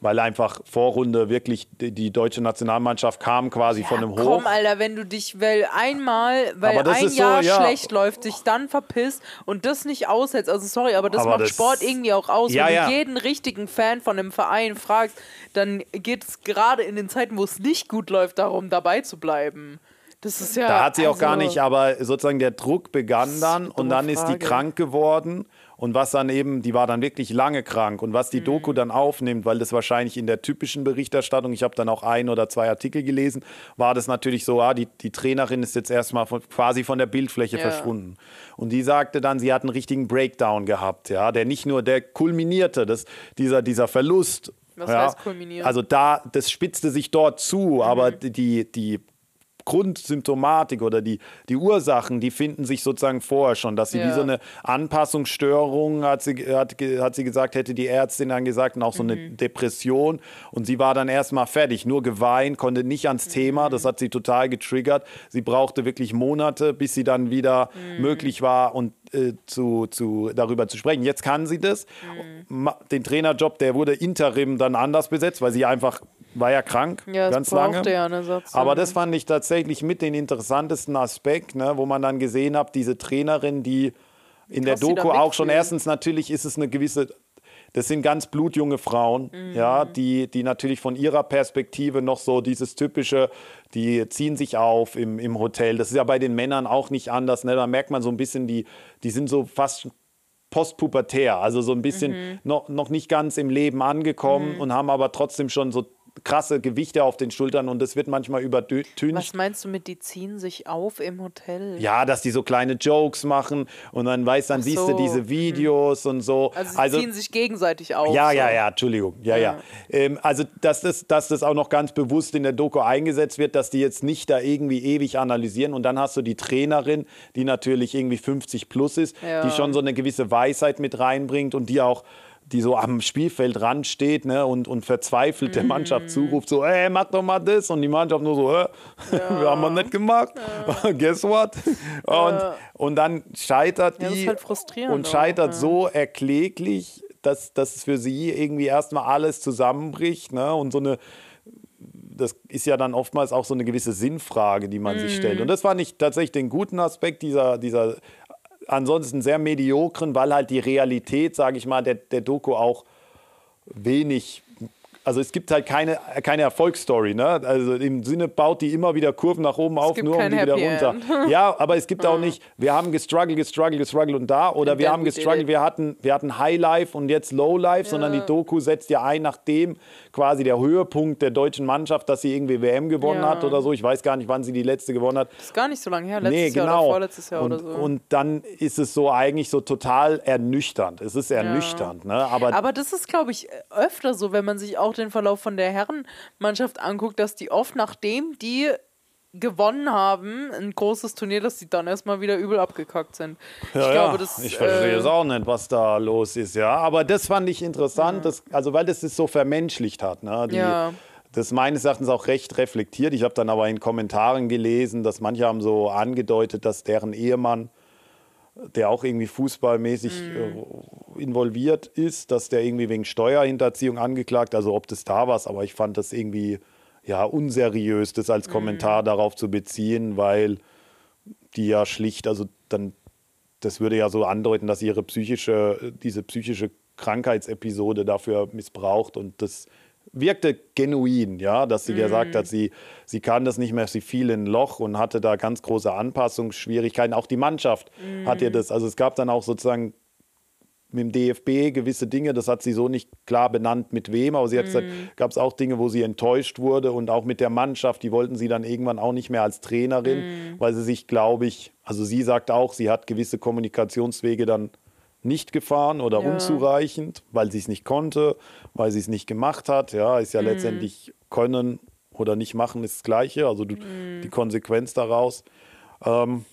weil einfach Vorrunde wirklich die, die deutsche Nationalmannschaft kam quasi von einem Hoch. Komm, Alter, wenn du dich, weil einmal, weil ein ist so, Jahr ja. schlecht läuft, dich dann verpisst und das nicht aushältst. Also sorry, aber das Aber macht das- Sport irgendwie auch aus. Ja, wenn ja. du jeden richtigen Fan von einem Verein fragst, dann geht es gerade in den Zeiten, wo es nicht gut läuft, darum dabei zu bleiben. Das ist ja. Da hat sie auch also, gar nicht, aber sozusagen der Druck begann dann und dann ist die Frage. krank geworden. Und was dann eben, die war dann wirklich lange krank. Und was die Mhm. Doku dann aufnimmt, weil das wahrscheinlich in der typischen Berichterstattung, ich habe dann auch ein oder zwei Artikel gelesen, war das natürlich so, ah, die, die Trainerin ist jetzt erstmal von, quasi von der Bildfläche Ja. verschwunden. Und die sagte dann, sie hat einen richtigen Breakdown gehabt, ja, der nicht nur, der kulminierte, das, dieser, dieser Verlust. Was ja, heißt kulminieren? Also da, das spitzte sich dort zu, aber Mhm. die, die Grundsymptomatik oder die, die Ursachen, die finden sich sozusagen vorher schon, dass sie Ja. wie so eine Anpassungsstörung, hat sie, hat, hat sie gesagt, hätte die Ärztin dann gesagt, und auch so eine Depression. Und sie war dann erstmal fertig, nur geweint, konnte nicht ans Thema. Das hat sie total getriggert. Sie brauchte wirklich Monate, bis sie dann wieder möglich war und äh, zu, zu, darüber zu sprechen. Jetzt kann sie das. Ma- Den Trainerjob, der wurde interim dann anders besetzt, weil sie einfach war ja krank, Ja, ganz lange. ja. Aber das fand ich tatsächlich mit den interessantesten Aspekt, ne, wo man dann gesehen hat, diese Trainerin, die in der krass Doku auch schon erstens natürlich ist es eine gewisse, das sind ganz blutjunge Frauen, Mhm. ja, die, die natürlich von ihrer Perspektive noch so dieses typische, die ziehen sich auf im, im Hotel. Das ist ja bei den Männern auch nicht anders. Ne? Da merkt man so ein bisschen, die, die sind so fast postpubertär, also so ein bisschen Mhm. noch, noch nicht ganz im Leben angekommen und haben aber trotzdem schon so krasse Gewichte auf den Schultern und das wird manchmal übertüncht. Was meinst du mit, die ziehen sich auf im Hotel? Ja, dass die so kleine Jokes machen und dann weißt, dann Ach siehst du so, diese Videos und so. Also sie ziehen sich gegenseitig auf. ja, so. ja, ja, Entschuldigung. Ja, ja. Ähm, also, dass das, dass das auch noch ganz bewusst in der Doku eingesetzt wird, dass die jetzt nicht da irgendwie ewig analysieren. Und dann hast du die Trainerin, die natürlich irgendwie 50 plus ist, Ja. die schon so eine gewisse Weisheit mit reinbringt und die auch die so am Spielfeldrand steht ne, und, und verzweifelt der Mhm. Mannschaft zuruft, so, ey, mach doch mal das. Und die Mannschaft nur so, hä? wir haben wir nicht gemacht. Guess what? Und, und dann scheitert Ja, die halt und auch, scheitert ja. so erkläglich, dass, dass es für sie irgendwie erstmal alles zusammenbricht. Ne? Und so eine, das ist ja dann oftmals auch so eine gewisse Sinnfrage, die man sich stellt. Mhm. Und das fand ich tatsächlich den guten Aspekt dieser, dieser ansonsten sehr mediokren, weil halt die Realität, sage ich mal, der, der Doku auch wenig. Also es gibt halt keine, keine Erfolgsstory, ne? Also im Sinne baut die immer wieder Kurven nach oben auf, gibt nur um die wieder Happy runter. Ja, aber es gibt auch nicht, wir haben gestruggelt, gestruggelt, gestruggelt und da oder wir haben gestruggelt, wir hatten, wir hatten High Life und jetzt Low Life, sondern die Doku setzt ja ein, nachdem quasi der Höhepunkt der deutschen Mannschaft, dass sie irgendwie WM gewonnen Ja. hat oder so. Ich weiß gar nicht, wann sie die letzte gewonnen hat. Das ist gar nicht so lange her. Letztes Nee, Jahr genau. oder vorletztes Jahr und, oder so. und dann ist es so eigentlich so total ernüchternd. Es ist ernüchternd, ne? Aber, Aber das ist, glaube ich, öfter so, wenn man sich auch den Verlauf von der Herrenmannschaft anguckt, dass die oft, nachdem die gewonnen haben, ein großes Turnier, dass die dann erstmal wieder übel abgekackt sind. ja, ich glaube, das ich verstehe äh, es auch nicht, was da los ist, ja. Aber das fand ich interessant, das, also weil das es so vermenschlicht hat, ne? Die, Ja. Das meines Erachtens auch recht reflektiert. Ich habe dann aber in Kommentaren gelesen, dass manche haben so angedeutet, dass deren Ehemann der auch irgendwie fußballmäßig äh, involviert ist, dass der irgendwie wegen Steuerhinterziehung angeklagt, also ob das da war, aber ich fand das irgendwie ja unseriös, das als Kommentar darauf zu beziehen, weil die ja schlicht, also dann, das würde ja so andeuten, dass ihre psychische, diese psychische Krankheitsepisode dafür missbraucht und das wirkte genuin, ja, dass sie gesagt hat, sie, sie kann das nicht mehr, sie fiel in ein Loch und hatte da ganz große Anpassungsschwierigkeiten. Auch die Mannschaft hat ihr das, also es gab dann auch sozusagen mit dem DFB gewisse Dinge, das hat sie so nicht klar benannt, mit wem, aber sie hat gesagt, gab es auch Dinge, wo sie enttäuscht wurde und auch mit der Mannschaft, die wollten sie dann irgendwann auch nicht mehr als Trainerin, weil sie sich, glaube ich, also sie sagt auch, sie hat gewisse Kommunikationswege dann nicht gefahren oder Ja. unzureichend, weil sie es nicht konnte, weil sie es nicht gemacht hat. Ja, ist ja letztendlich können oder nicht machen ist das Gleiche, also du, die Konsequenz daraus. Ähm,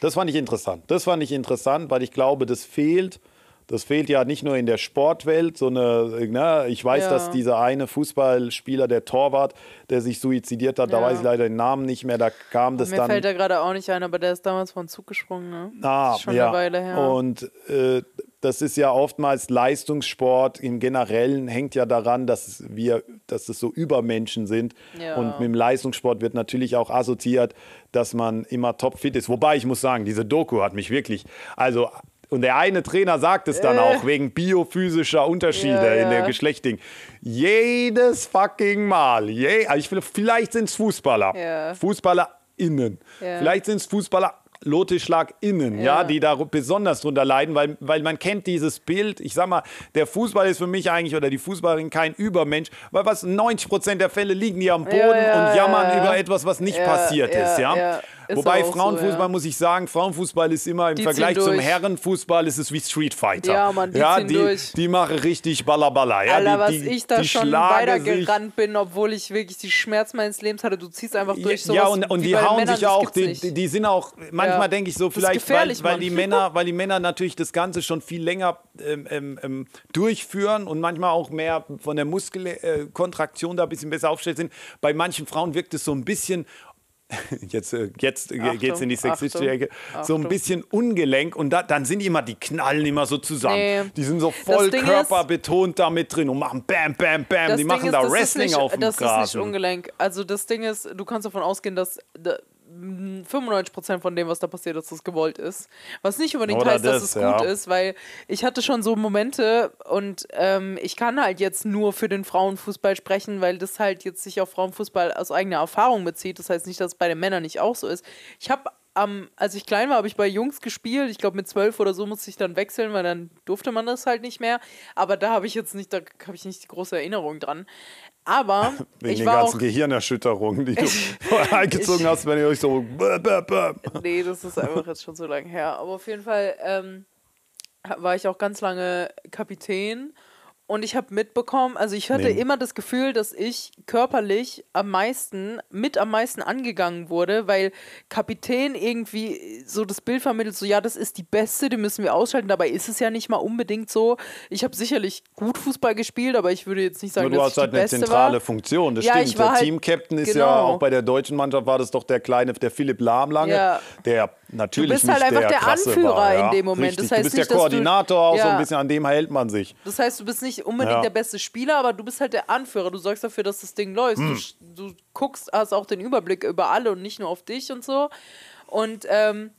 das fand ich interessant. Das fand ich interessant, weil ich glaube, das fehlt. Das fehlt ja nicht nur in der Sportwelt, so eine, ne, ich weiß, Ja. dass dieser eine Fußballspieler, der Torwart, der sich suizidiert hat, da Ja. weiß ich leider den Namen nicht mehr, da kam das Mir dann. fällt da gerade auch nicht ein, aber der ist damals von Zug gesprungen. Ne? Ah, das ist schon ja. eine Weile her. Und äh, das ist ja oftmals Leistungssport im Generellen hängt ja daran, dass wir, dass es so Übermenschen sind. Ja. Und mit dem Leistungssport wird natürlich auch assoziiert, dass man immer topfit ist. Wobei ich muss sagen, diese Doku hat mich wirklich, also und der eine Trainer sagt es dann auch wegen biophysischer Unterschiede Äh. Ja, in der ja. Geschlechting. Jedes fucking Mal. Je, also ich will, vielleicht sind es Fußballer. Ja. FußballerInnen. Ja. Vielleicht sind es Fußballer Lotte innen, ja. Ja. die da besonders drunter leiden, weil, weil man kennt dieses Bild. Ich sag mal, der Fußball ist für mich eigentlich oder die Fußballerin kein Übermensch, weil was 90 Prozent der Fälle liegen die am Boden Ja, ja, und jammern ja, ja. über etwas, was nicht Ja, passiert ja, ist, ja. Ist Wobei auch so, Frauenfußball, ja. muss ich sagen, Frauenfußball ist immer im Die Vergleich zum. Herrenfußball ist es wie Street Fighter. Ja, Mann, die ja, die, durch. die machen richtig Ballaballa. Ja, Alter, was die, die, ich da die schon weitergerannt bin, obwohl ich wirklich die Schmerz meines Lebens hatte. Du ziehst einfach durch sowas. Ja, und, und die hauen Männern, sich auch, die, die, sind auch, manchmal Ja. denke ich so, vielleicht, weil, weil, die. Männer, weil die Männer natürlich das Ganze schon viel länger ähm, ähm, ähm, durchführen und manchmal auch mehr von der Muskelkontraktion da ein bisschen besser aufgestellt sind. Bei manchen Frauen wirkt es so ein bisschen Jetzt, äh, jetzt geht es in die sexistische Ecke. So ein bisschen ungelenk und da, dann sind die immer, die knallen immer so zusammen. Nee. Die sind so voll körperbetont da mit drin und machen Bam, Bam, Bam. Die Ding machen ist, da Wrestling nicht, auf dem Das ist nicht ungelenk. Also das Ding ist, du kannst davon ausgehen, dass da, 95% von dem, was da passiert, dass das gewollt ist. Was nicht unbedingt Oder heißt, dass das, es ja. gut ist, weil ich hatte schon so Momente und ähm, ich kann halt jetzt nur für den Frauenfußball sprechen, weil das halt jetzt sich auf Frauenfußball aus eigener Erfahrung bezieht. Das heißt nicht, dass es bei den Männern nicht auch so ist. Ich habe am, als ich klein war, habe ich bei Jungs gespielt. Ich glaube, mit zwölf oder so musste ich dann wechseln, weil dann durfte man das halt nicht mehr. Aber da habe ich jetzt nicht, da habe ich nicht die große Erinnerung dran. Aber Wegen ich den war ganzen auch. Gehirnerschütterungen, die du eingezogen hast, wenn ihr euch so. bäh, bäh, bäh. Nee, das ist einfach jetzt schon so lange her. Aber auf jeden Fall ähm, war ich auch ganz lange Kapitän. Und ich habe mitbekommen, also ich hatte Nee. immer das Gefühl, dass ich körperlich am meisten, mit am meisten angegangen wurde, weil Kapitän irgendwie so das Bild vermittelt, so ja, das ist die Beste, die müssen wir ausschalten. Dabei ist es ja nicht mal unbedingt so. Ich habe sicherlich gut Fußball gespielt, aber ich würde jetzt nicht sagen, Nur du dass hast ich halt die eine Beste zentrale war. Funktion, das Ja, stimmt. der halt- Teamcaptain ist ja genau. auch bei der deutschen Mannschaft war das doch der kleine, der Philipp Lahm lange, Ja. der natürlich Du bist halt einfach der, der Anführer war, ja. in dem Moment. Richtig. Das heißt du bist nicht, der dass du- Koordinator auch so Ja. ein bisschen, an dem hält man sich. Das heißt, du bist nicht unbedingt Ja. der beste Spieler, aber du bist halt der Anführer. Du sorgst dafür, dass das Ding läuft. Hm. Du, du guckst, hast auch den Überblick über alle und nicht nur auf dich und so. Und ähm,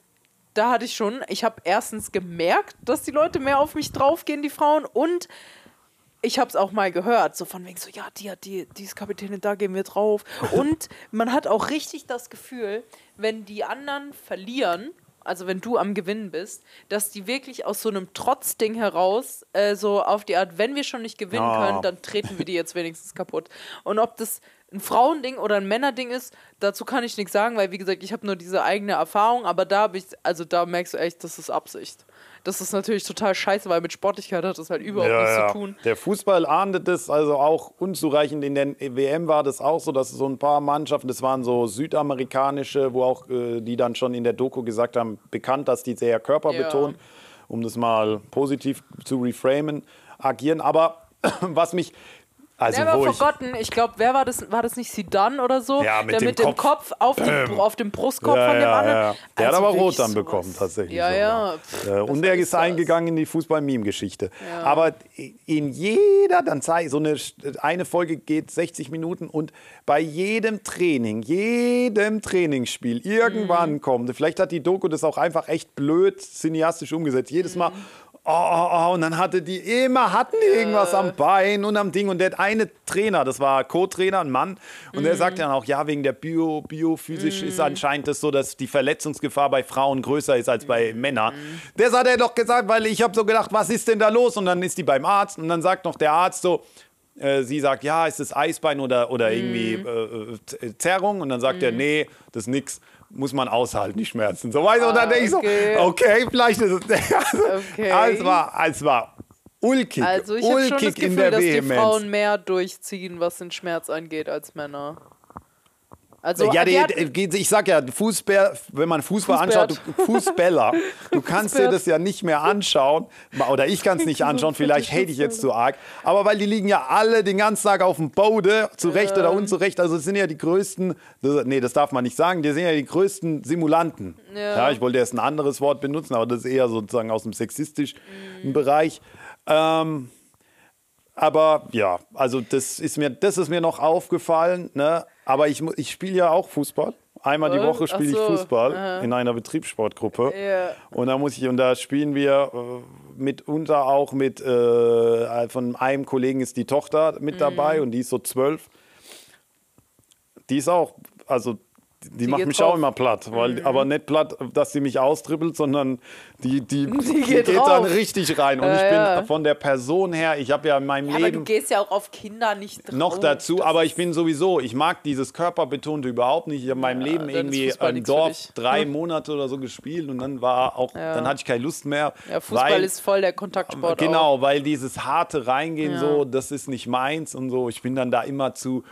da hatte ich schon, ich habe erstens gemerkt, dass die Leute mehr auf mich draufgehen, die Frauen, und ich habe es auch mal gehört, so von wegen so, ja, die, hat die, die ist Kapitänin, da gehen wir drauf. Und man hat auch richtig das Gefühl, wenn die anderen verlieren, also wenn du am Gewinnen bist, dass die wirklich aus so einem Trotzding heraus äh, so auf die Art, wenn wir schon nicht gewinnen Ja. können, dann treten wir die jetzt wenigstens kaputt. Und ob das ein Frauending oder ein Männerding ist, dazu kann ich nichts sagen, weil wie gesagt, ich habe nur diese eigene Erfahrung, aber da habe ich, also da merkst du echt, das ist Absicht. Das ist natürlich total scheiße, weil mit Sportlichkeit hat das halt überhaupt nichts zu tun. Der Fußball ahndet es also auch unzureichend. In der WM war das auch so, dass so ein paar Mannschaften, das waren so südamerikanische, wo auch äh, die dann schon in der Doku gesagt haben, bekannt, dass die sehr körperbetont, um das mal positiv zu reframen, agieren. Aber was mich, also Never wo ich, forgotten. Ich glaube, wer war das? War das nicht Sidan oder so? Ja, mit der dem mit dem Kopf. Kopf auf, dem, auf dem Brustkorb ja, von dem ja, anderen. ja. Der Also hat aber rot dann sowas. bekommen, tatsächlich. Ja, ja. Pff, Äh, und der ist das? eingegangen in die Fußball-Meme-Geschichte. Aber in jeder, dann zeige so eine, eine Folge geht 60 Minuten und bei jedem Training, jedem Trainingsspiel, irgendwann Mhm. kommt, vielleicht hat die Doku das auch einfach echt blöd cineastisch umgesetzt, jedes Mal. Mhm. Oh, oh, oh, und dann hatte die immer, hatten die irgendwas am Bein und am Ding. Und der eine Trainer, das war Co-Trainer, ein Mann, und der sagte dann auch, ja, wegen der Bio, biophysisch ist anscheinend das so, dass die Verletzungsgefahr bei Frauen größer ist als bei Männern. Das hat er doch gesagt, weil ich habe so gedacht, was ist denn da los? Und dann ist die beim Arzt und dann sagt noch der Arzt so, äh, sie sagt, ja, ist das Eisbein oder, oder irgendwie äh, äh, Zerrung? Und dann sagt er, nee, das ist nix. Muss man aushalten, die Schmerzen. So weißt du, und dann denke ich so, okay. okay, vielleicht ist es. Also, Okay. Es war, es war ulkig. Also ich habe schon das ulkig Gefühl, dass die. Frauen mehr durchziehen, was den Schmerz angeht, als Männer. Also ja, die die, ich sag ja, Fußball, wenn man Fußball Fußball. anschaut, du, Fußballer, du kannst dir das ja nicht mehr anschauen. Oder ich kann es nicht anschauen, vielleicht hate ich jetzt zu arg. Aber weil die liegen ja alle den ganzen Tag auf dem Bode, zu Recht oder unzurecht. Also es sind ja die größten, das, nee, das darf man nicht sagen, die sind ja die größten Simulanten. Ja. ich wollte erst ein anderes Wort benutzen, aber das ist eher sozusagen aus dem sexistischen Mhm. Bereich. Ähm, aber ja, also das ist mir, das ist mir noch aufgefallen. Ne? Aber ich, ich spiele ja auch Fußball. Einmal die? Woche spiele so, ich Fußball in einer Betriebssportgruppe. Ja. Und da muss ich, und da spielen wir äh, mitunter auch mit, äh, von einem Kollegen ist die Tochter Mhm. mit dabei und die ist so zwölf. Die ist auch, also die, macht mich drauf. auch immer platt. Weil, mhm. Aber nicht platt, dass sie mich austribbelt, sondern die, die, die geht, geht dann richtig rein. Und ja, ich bin ja. von der Person her, ich habe ja in meinem ja, Leben. Aber du gehst ja auch auf Kinder nicht drauf. Noch dazu, aber ich bin sowieso, ich mag dieses Körperbetonte überhaupt nicht. Ich habe in meinem Leben irgendwie im Dorf drei Monate oder so gespielt und dann war auch, dann hatte ich keine Lust mehr. Ja, Fußball weil, ist voll der Kontaktsport. Genau, auch. weil dieses harte Reingehen so, das ist nicht meins und so. Ich bin dann da immer zu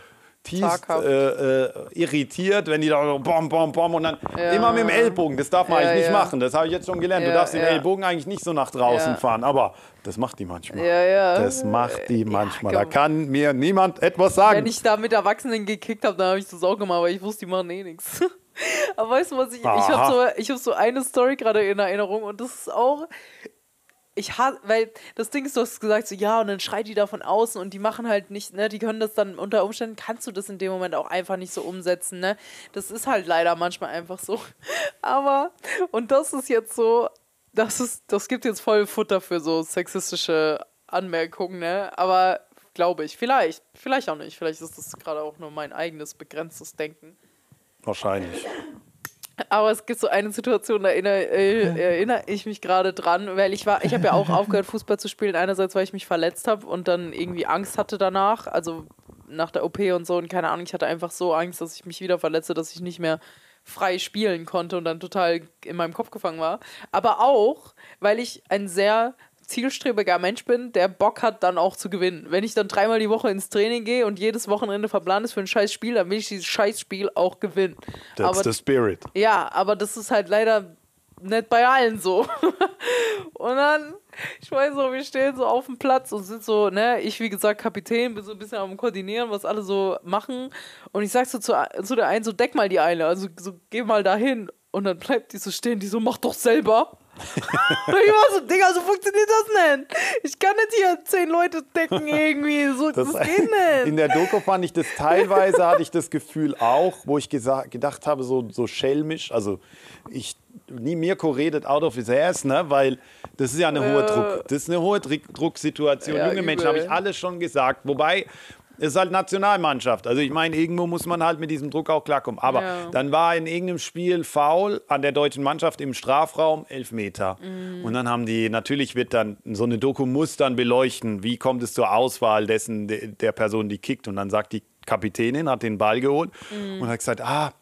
tiefst äh, äh, irritiert, wenn die da so bom, bom, bom und dann ja. immer mit dem Ellbogen. Das darf man ja, eigentlich nicht machen. Das habe ich jetzt schon gelernt. du darfst den Ellbogen eigentlich nicht so nach draußen fahren. Aber das macht die manchmal. Ja, ja. Das macht die manchmal. da kann mir niemand etwas sagen. Wenn ich da mit Erwachsenen gekickt habe, dann habe ich das auch gemacht, aber ich wusste, die machen eh nichts. Aber weißt du was, ich, ich habe so, hab so eine Story gerade in Erinnerung und das ist auch, ich hasse, weil das Ding ist, du hast gesagt, so ja, und dann schreit die da von außen und die machen halt nicht, ne, die können das dann unter Umständen, kannst du das in dem Moment auch einfach nicht so umsetzen, ne? Das ist halt leider manchmal einfach so. Aber, und das ist jetzt so, das ist, das gibt jetzt voll Futter für so sexistische Anmerkungen, ne? Aber glaube ich, vielleicht, vielleicht auch nicht, vielleicht ist das gerade auch nur mein eigenes begrenztes Denken. Wahrscheinlich. Aber es gibt so eine Situation, da erinnere, äh, erinnere ich mich gerade dran, weil ich war, ich habe ja auch aufgehört, Fußball zu spielen. Einerseits, weil ich mich verletzt habe und dann irgendwie Angst hatte danach, also nach der OP und so und keine Ahnung, ich hatte einfach so Angst, dass ich mich wieder verletze, dass ich nicht mehr frei spielen konnte und dann total in meinem Kopf gefangen war. Aber auch, weil ich ein sehr zielstrebiger Mensch bin, der Bock hat, dann auch zu gewinnen. Wenn ich dann dreimal die Woche ins Training gehe und jedes Wochenende verplant ist für ein scheiß Spiel, dann will ich dieses scheiß Spiel auch gewinnen. That's aber, the spirit. Ja, aber das ist halt leider nicht bei allen so. und dann, ich weiß so, wir stehen so auf dem Platz und sind so, ne, ich wie gesagt Kapitän, bin so ein bisschen am Koordinieren, was alle so machen. Und ich sag so zu, zu der einen, so deck mal die eine, also so geh mal dahin. Und dann bleibt die so stehen, die so, mach doch selber. ich war so, Digga, so funktioniert das nicht. Ich kann nicht hier zehn Leute decken irgendwie. So, das, das geht nicht. In der Doku fand ich das teilweise, hatte ich das Gefühl auch, wo ich gedacht habe, so, so schelmisch. Also ich, nie Mirko redet out of his ass, ne? weil das ist ja eine hohe Druck. Das ist eine hohe Drucksituation. Ja, Junge übel. Menschen, habe ich alles schon gesagt. Wobei, ist halt Nationalmannschaft. Also ich meine, irgendwo muss man halt mit diesem Druck auch klarkommen. Aber ja. dann war in irgendeinem Spiel Foul an der deutschen Mannschaft im Strafraum, elf Meter. Mhm. Und dann haben die, natürlich wird dann, so eine Doku muss dann beleuchten, wie kommt es zur Auswahl dessen, der Person, die kickt. Und dann sagt die Kapitänin, hat den Ball geholt mhm. und hat gesagt, ah,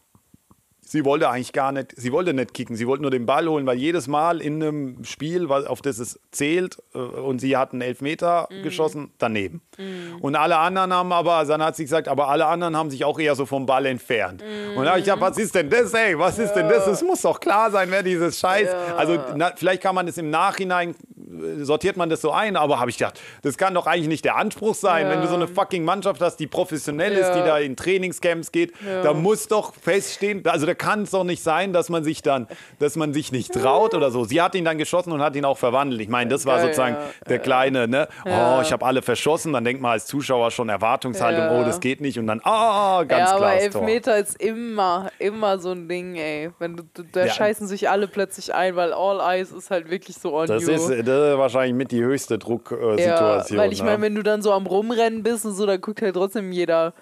sie wollte eigentlich gar nicht, sie wollte nicht kicken, sie wollte nur den Ball holen, weil jedes Mal in einem Spiel, auf das es zählt, äh, und sie hat einen Elfmeter mm. geschossen, daneben. Mm. Und alle anderen haben aber, dann hat sie gesagt, aber alle anderen haben sich auch eher so vom Ball entfernt. Mm. Und da habe ich gesagt, was ist denn das, ey, was ist ja. denn das? Es muss doch klar sein, wer dieses Scheiß, ja. also na, vielleicht kann man es im Nachhinein sortiert man das so ein, aber habe ich gedacht, das kann doch eigentlich nicht der Anspruch sein, ja. wenn du so eine fucking Mannschaft hast, die professionell ist, die da in Trainingscamps geht, da muss doch feststehen, also da kann es doch nicht sein, dass man sich dann, dass man sich nicht traut oder so. Sie hat ihn dann geschossen und hat ihn auch verwandelt. Ich meine, das war Geil, sozusagen der kleine, ne? Oh, ich habe alle verschossen, dann denkt man als Zuschauer schon Erwartungshaltung, oh, das geht nicht und dann, ah, oh, ganz ja, klar. Aber Elfmeter ist immer, immer so ein Ding, ey. Wenn du, da scheißen sich alle plötzlich ein, weil All Eyes ist halt wirklich so on das you. Ist, das wahrscheinlich mit die höchste Drucksituation. Ja, weil ich meine, ne? wenn du dann so am Rumrennen bist und so, dann guckt halt trotzdem jeder,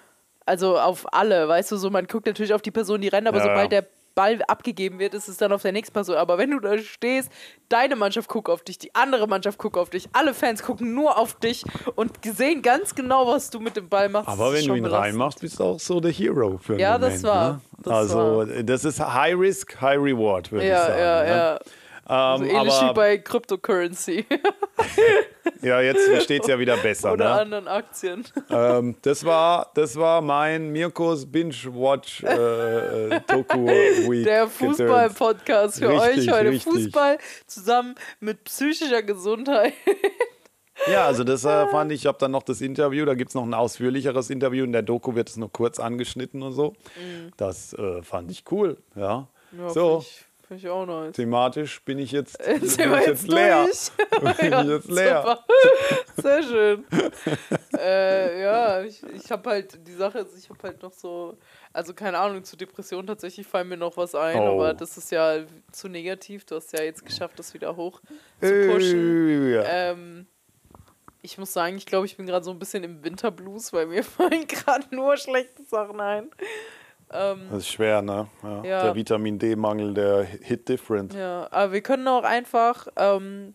also auf alle, weißt du, so man guckt natürlich auf die Person, die rennt, aber ja, sobald der Ball abgegeben wird, ist es dann auf der nächsten Person. Aber wenn du da stehst, deine Mannschaft guckt auf dich, die andere Mannschaft guckt auf dich, alle Fans gucken nur auf dich und sehen ganz genau, was du mit dem Ball machst. Aber wenn du ihn belastend. reinmachst, bist du auch so der Hero für Ja, Moment, das war. Ne? Das also, war. das ist High Risk, High Reward, würde ja, ich sagen. Ja, ne? ja. Also ähnlich aber, wie bei Cryptocurrency. ja, jetzt steht es ja wieder besser. Oder ne? anderen Aktien. Ähm, das, war, das war mein Mirkos Binge-Watch äh, äh Doku Week. Der Fußball-Podcast für richtig, euch heute. Richtig. Fußball zusammen mit psychischer Gesundheit. Ja, also das äh, fand ich, ich habe dann noch das Interview, da gibt es noch ein ausführlicheres Interview, in der Doku wird es nur kurz angeschnitten und so. Mhm. Das äh, fand ich cool, ja. ja so, ich Finde ich auch nice. Thematisch bin ich jetzt, bin ich jetzt, leer. bin ja, ich jetzt leer. Super. Sehr schön. äh, ja, ich, ich habe halt, die Sache ist, ich habe halt noch so, also keine Ahnung, zu Depressionen tatsächlich fallen mir noch was ein, oh. aber das ist ja zu negativ. Du hast ja jetzt geschafft, das wieder hoch zu pushen. Äh, ähm, ich muss sagen, ich glaube, ich bin gerade so ein bisschen im Winterblues, weil mir fallen gerade nur schlechte Sachen ein. Ähm, Das ist schwer, ne? Ja. Ja. Der Vitamin D-Mangel, der hit different. ja, aber wir können auch einfach ähm,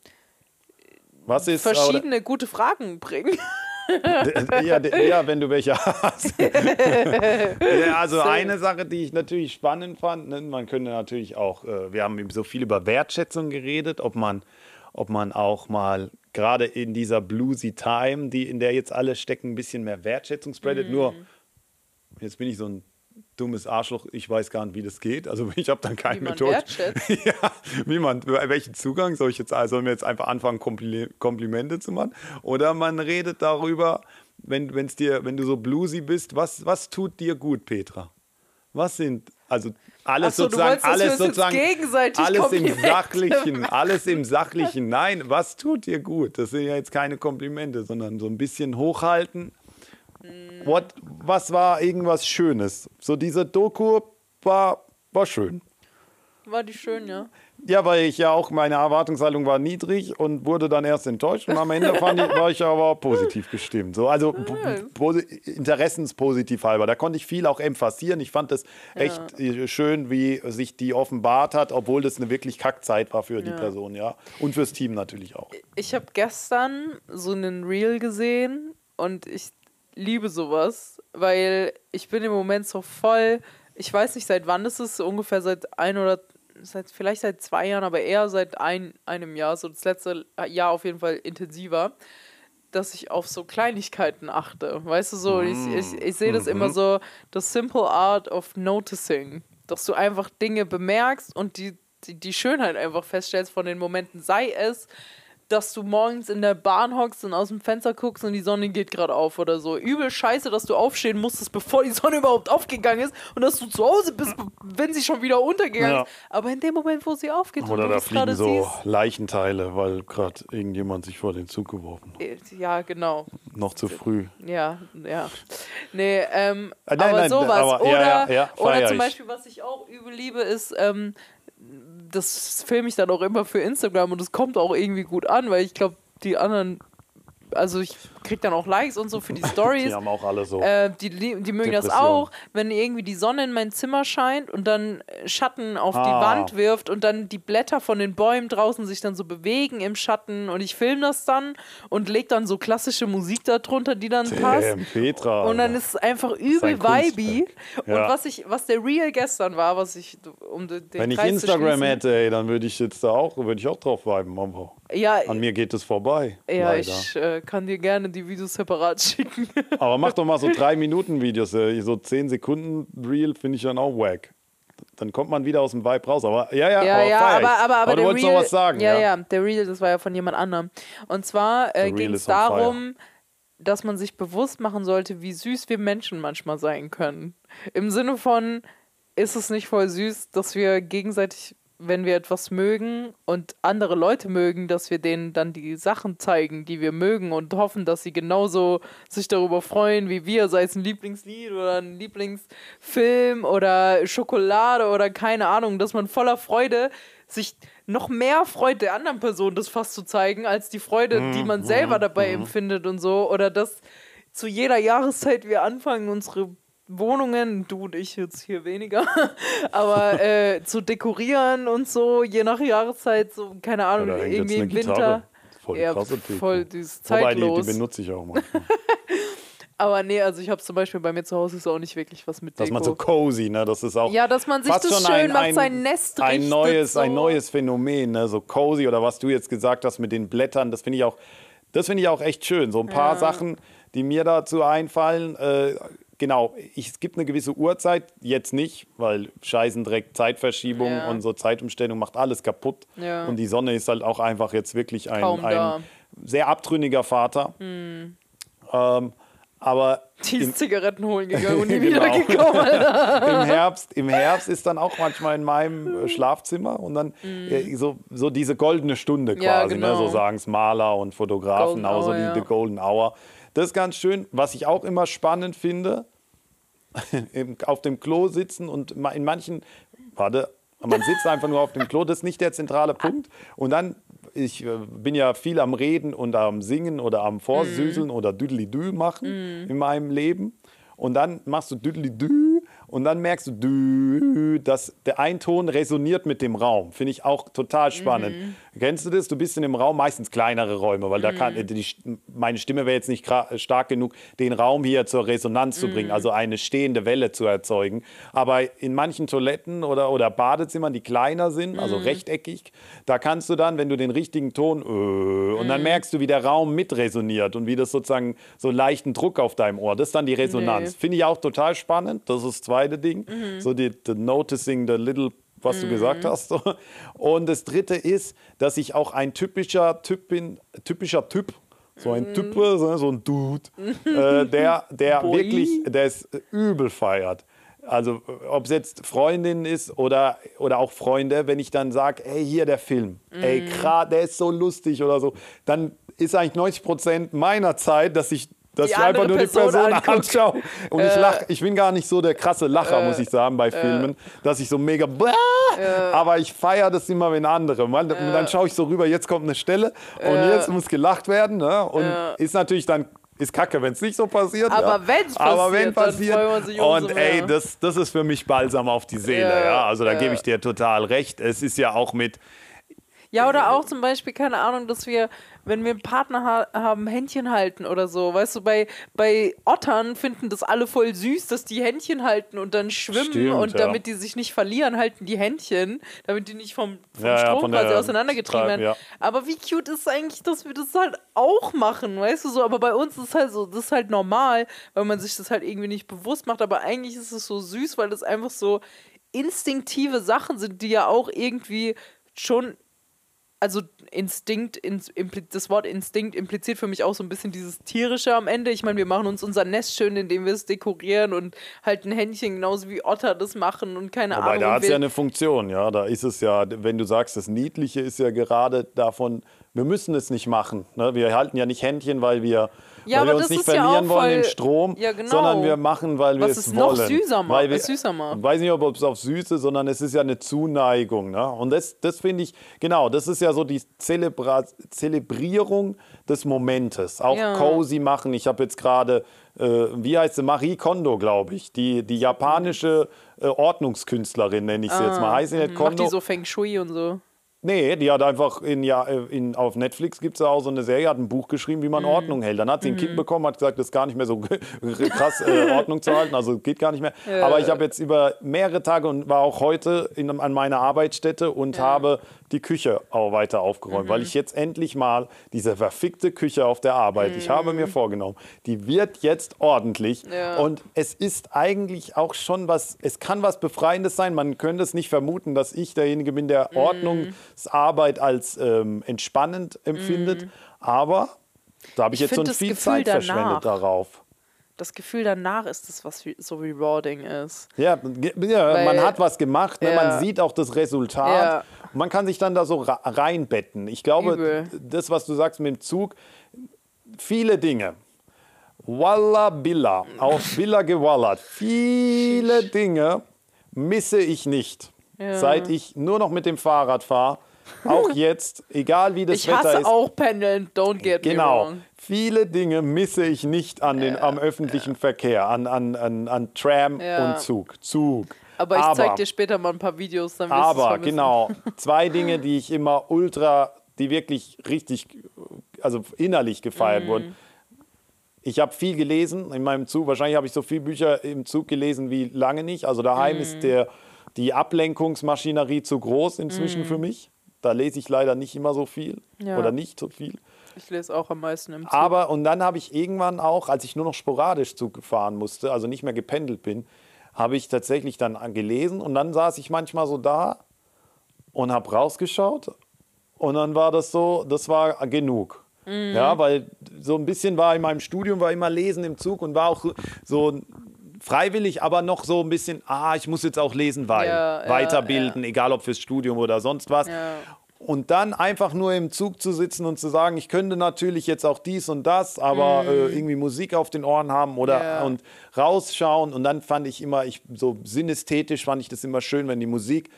Was ist verschiedene gute Fragen bringen. ja, ja, wenn du welche hast. also eine Sache, die ich natürlich spannend fand, ne, man könnte natürlich auch, äh, wir haben eben so viel über Wertschätzung geredet, ob man, ob man auch mal gerade in dieser bluesy Time, die in der jetzt alle stecken, ein bisschen mehr Wertschätzung spreadet. Nur Mhm. jetzt bin ich so ein dummes Arschloch, ich weiß gar nicht, wie das geht. Also ich habe dann keine Methode. ja, wie man, welchen Zugang soll ich jetzt, also sollen wir jetzt einfach anfangen, Kompli Komplimente zu machen? Oder man redet darüber, wenn, wenn's dir, wenn du so bluesy bist, was, was tut dir gut, Petra? Was sind, also alles so, sozusagen, alles sozusagen, gegenseitig alles im Sachlichen, alles im Sachlichen. Nein, was tut dir gut? Das sind ja jetzt keine Komplimente, sondern so ein bisschen hochhalten. What, was war irgendwas Schönes? So diese Doku war, war schön. War die schön, ja? Ja, weil ich ja auch, meine Erwartungshaltung war niedrig und wurde dann erst enttäuscht. Und am Ende fand ich, war ich aber positiv gestimmt. So, also po- posi- interessenspositiv halber. Da konnte ich viel auch emphasieren. Ich fand das echt äh, schön, wie sich die offenbart hat, obwohl das eine wirklich Kackzeit war für die Ja. Person, ja. Und fürs Team natürlich auch. Ich habe gestern so einen Reel gesehen und ich liebe sowas, weil ich bin im Moment so voll, ich weiß nicht seit wann es ist, so ungefähr seit ein oder seit vielleicht seit zwei Jahren, aber eher seit ein, einem Jahr, so das letzte Jahr auf jeden Fall intensiver, dass ich auf so Kleinigkeiten achte. Weißt du so, ich, ich, ich sehe das immer so, the simple art of noticing, dass du einfach Dinge bemerkst und die, die, die Schönheit einfach feststellst von den Momenten, sei es, dass du morgens in der Bahn hockst und aus dem Fenster guckst und die Sonne geht gerade auf oder so. Übel scheiße, dass du aufstehen musstest, bevor die Sonne überhaupt aufgegangen ist und dass du zu Hause bist, wenn sie schon wieder untergegangen Ja. ist. Aber in dem Moment, wo sie aufgeht Oder du da fliegen so siehst. Leichenteile, weil gerade irgendjemand sich vor den Zug geworfen hat. äh, Ja, genau. Noch zu früh. Ja, ja. Nee, ähm, Ah, nein, aber nein, sowas. aber- oder ja, ja, oder zum. Beispiel, was ich auch übel liebe, ist, ähm, das filme ich dann auch immer für Instagram und es kommt auch irgendwie gut an, weil ich glaube, die anderen, also ich krieg dann auch Likes und so für die Stories. Die haben auch alle so. Äh, die, die, die mögen das auch, wenn irgendwie die Sonne in mein Zimmer scheint und dann Schatten auf die Ah. Wand wirft und dann die Blätter von den Bäumen draußen sich dann so bewegen im Schatten und ich filme das dann und leg dann so klassische Musik darunter, die dann passt. Damn, Petra. Und dann ist es einfach übel vibey. Und Ja. was ich, was der Real gestern war, was ich, um den Wenn ich Kreis zu Instagram hätte, ey, dann würde ich jetzt da auch, würde ich auch drauf viben. Aber ja, an mir geht es vorbei. ja, leider. ich äh, kann dir gerne die Videos separat schicken. Aber mach doch mal so drei Minuten Videos, ey. so zehn Sekunden Reel finde ich dann auch wack. Dann kommt man wieder aus dem Vibe raus. Aber ja, ja, Ja, aber ja, ich. aber, aber, aber, du wolltest Real, noch was sagen. ja, Ja, ja, der Real, das war ja von jemand anderem. Und zwar äh, ging es darum, dass man sich bewusst machen sollte, wie süß wir Menschen manchmal sein können. Im Sinne von, ist es nicht voll süß, dass wir gegenseitig, wenn wir etwas mögen und andere Leute mögen, dass wir denen dann die Sachen zeigen, die wir mögen und hoffen, dass sie genauso sich darüber freuen wie wir, sei es ein Lieblingslied oder ein Lieblingsfilm oder Schokolade oder keine Ahnung, dass man voller Freude sich noch mehr freut, der anderen Person das fast zu zeigen, als die Freude, die man selber dabei empfindet und so. Oder dass zu jeder Jahreszeit wir anfangen, unsere Wohnungen, du und ich jetzt hier weniger, aber äh, zu dekorieren und so, je nach Jahreszeit, so, keine Ahnung, jetzt irgendwie im Winter. Voll Ja, krasse Deko. voll dieses Wobei, die, die benutze ich auch manchmal. Aber nee, also ich habe zum Beispiel bei mir zu Hause ist auch nicht wirklich was mit Deko. Dass man so cozy, ne? Das ist auch ja, dass man sich das schön ein, macht, ein, sein Nest ein richtet, neues, so. ein neues Phänomen, ne? So cozy oder was du jetzt gesagt hast mit den Blättern, das finde ich auch, das finde ich auch echt schön. So ein paar Ja. Sachen, die mir dazu einfallen. Äh, genau, ich, es gibt eine gewisse Uhrzeit, jetzt nicht, weil Scheißendreck, Zeitverschiebung Ja. und so Zeitumstellung macht alles kaputt. Ja. Und die Sonne ist halt auch einfach jetzt wirklich ein, ein sehr abtrünniger Vater. Ähm, aber Die ist Zigaretten holen gegangen und nie Genau. wieder gekommen. Alter. im Herbst, im Herbst ist dann auch manchmal in meinem äh, Schlafzimmer und dann äh, so, so diese goldene Stunde quasi. Ja, ne? genau. so sagen es Maler und Fotografen, Golden auch so die, ja. die Golden Hour. Das ist ganz schön. Was ich auch immer spannend finde, auf dem Klo sitzen und in manchen, warte, man sitzt einfach nur auf dem Klo, das ist nicht der zentrale Punkt. Und dann, ich äh, bin ja viel am Reden und am Singen oder am Vorsüßeln oder Düdelidü machen in meinem Leben. Und dann machst du Düdelidü und dann merkst du, dü, dass der Einton resoniert mit dem Raum. Finde ich auch total spannend. Mhm. Kennst du das? Du bist in dem Raum, meistens kleinere Räume, weil da kann, Mhm. die, meine Stimme wäre jetzt nicht stark genug, den Raum hier zur Resonanz zu Mhm. bringen, also eine stehende Welle zu erzeugen. Aber in manchen Toiletten oder, oder Badezimmern, die kleiner sind, Mhm. also rechteckig, da kannst du dann, wenn du den richtigen Ton äh, und Mhm. dann merkst du, wie der Raum mitresoniert und wie das sozusagen so leichten Druck auf deinem Ohr. Das ist dann die Resonanz. Nee. Finde ich auch total spannend. Das ist das zweite Ding. Mhm. So die, the noticing the little was du gesagt hast. Und das dritte ist, dass ich auch ein typischer Typ bin, typischer Typ, so Mhm. ein Typ, so ein Dude, äh, der, der Boy. wirklich, der es übel feiert. Also ob es jetzt Freundin ist oder, oder auch Freunde, wenn ich dann sage, ey, hier der Film, ey, Mhm. grad, der ist so lustig oder so, dann ist eigentlich 90 Prozent meiner Zeit, dass ich dass Die ich einfach nur die Person Person anguckt. anschaue. Und ich lache, ich bin gar nicht so der krasse Lacher, muss ich sagen, bei Filmen, dass ich so mega, bäh, aber ich feiere das immer, wenn andere. Man, Dann schaue ich so rüber, jetzt kommt eine Stelle und jetzt muss gelacht werden. Ne? Und ist natürlich dann ist kacke, wenn es nicht so passiert. Aber ja. Aber wenn passiert, dann freuen wir passiert. uns umso Und ey, das, das ist für mich Balsam auf die Seele. Ja, Ja, Also da ja. gebe ich dir total recht. Es ist ja auch mit, Ja, oder auch zum Beispiel, keine Ahnung, dass wir, wenn wir einen Partner ha haben, Händchen halten oder so. Weißt du, bei, bei Ottern finden das alle voll süß, dass die Händchen halten und dann schwimmen Stimmt, und ja. damit die sich nicht verlieren, halten die Händchen, damit die nicht vom, vom Ja, ja, Strom von quasi der auseinandergetrieben Treib- werden. ja. Aber wie cute ist es eigentlich, dass wir das halt auch machen, weißt du so? Aber bei uns ist halt so, das ist halt normal, weil man sich das halt irgendwie nicht bewusst macht. Aber eigentlich ist es so süß, weil das einfach so instinktive Sachen sind, die ja auch irgendwie schon also Instinkt, das Wort Instinkt impliziert für mich auch so ein bisschen dieses tierische am Ende. Ich meine, wir machen uns unser Nest schön, indem wir es dekorieren und halt ein Händchen genauso wie Otter das machen und keine Wobei, Ahnung. da und hat es ja eine Funktion, ja. Da ist es ja, wenn du sagst, das Niedliche ist ja gerade davon, wir müssen es nicht machen. Ne? Wir halten ja nicht Händchen, weil wir, Ja, weil wir uns nicht ja verlieren auch wollen im voll- Strom, Ja, genau. sondern wir machen, weil wir Was es es noch wollen. süßer macht- weil wir, süßer macht. Ich weiß nicht, ob es auf Süße, sondern es ist ja eine Zuneigung. Ne? Und das, das finde ich, genau, das ist ja so die Zelebra Zelebrierung des Momentes. Auch Ja. cozy machen. Ich habe jetzt gerade, äh, wie heißt sie, Marie Kondo, glaube ich, die, die japanische äh, Ordnungskünstlerin, nenne ich sie jetzt mal. Heißt sie nicht Ah, macht Kondo? die so Feng Shui und so. Nee, die hat einfach in, ja, in, auf Netflix gibt es ja auch so eine Serie, hat ein Buch geschrieben, wie man Mhm. Ordnung hält. Dann hat sie ein Kind bekommen, hat gesagt, das ist gar nicht mehr so krass äh, Ordnung zu halten, also geht gar nicht mehr. Aber ich habe jetzt über mehrere Tage und war auch heute in, an meiner Arbeitsstätte und habe die Küche auch weiter aufgeräumt, Mhm. weil ich jetzt endlich mal diese verfickte Küche auf der Arbeit, ich habe mir vorgenommen, die wird jetzt ordentlich Mhm. Ja. und es ist eigentlich auch schon was, es kann was Befreiendes sein. Man könnte es nicht vermuten, dass ich derjenige bin, der Mhm. Ordnungsarbeit als ähm, entspannend empfindet. Aber da habe ich, Mhm. Ich jetzt so ein viel Gefühl Zeit danach- verschwendet darauf. Das Gefühl danach ist es, was so rewarding ist. Ja, ja Weil- man hat was gemacht, ne? Ja. man sieht auch das Resultat. Ja. Man kann sich dann da so reinbetten. Ich glaube, Übel. das, was du sagst mit dem Zug, viele Dinge. Walla Billa, auf Billa gewallert. Viele Dinge misse ich nicht, Ja. seit ich nur noch mit dem Fahrrad fahre. Auch jetzt, egal wie das Ich Wetter hasse ist. auch Pendeln, don't get me Genau. wrong. Viele Dinge misse ich nicht an den, am öffentlichen Verkehr, an, an, an, an Tram Ja. und Zug. Zug. Aber ich zeig dir später mal ein paar Videos, dann wirst aber genau, zwei Dinge, die ich immer ultra, die wirklich richtig, also innerlich gefeiert Mhm. wurden. Ich habe viel gelesen in meinem Zug. Wahrscheinlich habe ich so viele Bücher im Zug gelesen wie lange nicht. Also daheim Mhm. ist der, die Ablenkungsmaschinerie zu groß inzwischen für mich. Da lese ich leider nicht immer so viel Mhm. Ja. oder nicht so viel. Ich lese auch am meisten im Zug. Aber und dann habe ich irgendwann auch, als ich nur noch sporadisch Zug fahren musste, also nicht mehr gependelt bin, habe ich tatsächlich dann gelesen und dann saß ich manchmal so da und habe rausgeschaut und dann war das so, das war genug. Ja, weil so ein bisschen war in meinem Studium war immer Lesen im Zug und war auch so freiwillig, aber noch so ein bisschen, ah, ich muss jetzt auch lesen, weil Ja, ja, weiterbilden, egal ob fürs Studium oder sonst was. Ja. Und dann einfach nur im Zug zu sitzen und zu sagen, ich könnte natürlich jetzt auch dies und das, aber äh, irgendwie Musik auf den Ohren haben oder. Ja. und rausschauen. Und dann fand ich immer, ich, so synästhetisch fand ich das immer schön, wenn die Musik,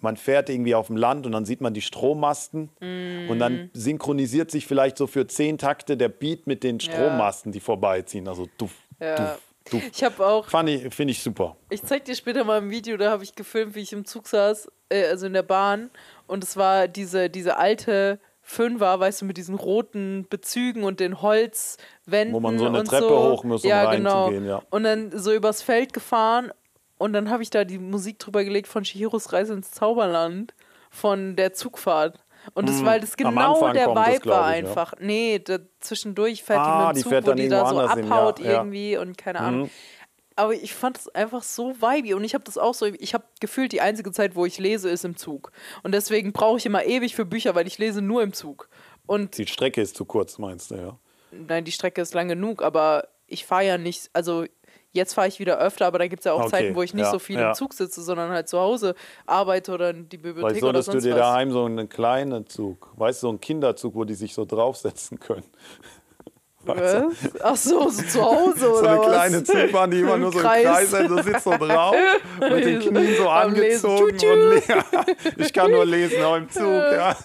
man fährt irgendwie auf dem Land und dann sieht man die Strommasten und Mhm. dann synchronisiert sich vielleicht so für zehn Takte der Beat mit den Strommasten, die vorbeiziehen. Also duff, Ja. duff, Du, Ich habe auch, fand ich, finde ich super. ich zeig dir später mal ein Video, da habe ich gefilmt, wie ich im Zug saß, äh, also in der Bahn. Und es war diese, diese alte Fünfer, weißt du, mit diesen roten Bezügen und den Holzwänden. Wo man so eine und Treppe so. hoch muss, um ja, genau. reinzugehen, ja. Und dann so übers Feld gefahren und dann habe ich da die Musik drüber gelegt von Chihiros Reise ins Zauberland von der Zugfahrt. Und das, Mm, weil das genau der das, Vibe war ich, ja. einfach. Nee, da, zwischendurch fährt Ah, die mit die dem Zug, fährt wo die da so anders hin, ja, abhaut ja. irgendwie und keine Ahnung. Mhm. Aber ich fand es einfach so vibey und ich habe das auch so, ich habe gefühlt die einzige Zeit, wo ich lese, ist im Zug. Und deswegen brauche ich immer ewig für Bücher, weil ich lese nur im Zug. Und Die Strecke ist zu kurz, meinst du, ja? nein, die Strecke ist lang genug, aber ich fahre ja nicht, also jetzt fahre ich wieder öfter, aber da gibt es ja auch Okay, Zeiten, wo ich nicht ja, so viel ja. im Zug sitze, sondern halt zu Hause arbeite oder in die Bibliothek Vielleicht oder solltest du sonst dir was. daheim so einen kleinen Zug, weißt du, so einen Kinderzug, wo die sich so draufsetzen können. Was? Ach so, so zu Hause So oder eine was? kleine Zugbahn, die immer nur so im Kreis. Ist, du sitzt so drauf, mit den Knien so Am Lesen. angezogen. Tschu, Und, ja, ich kann nur lesen, auch im Zug, ja.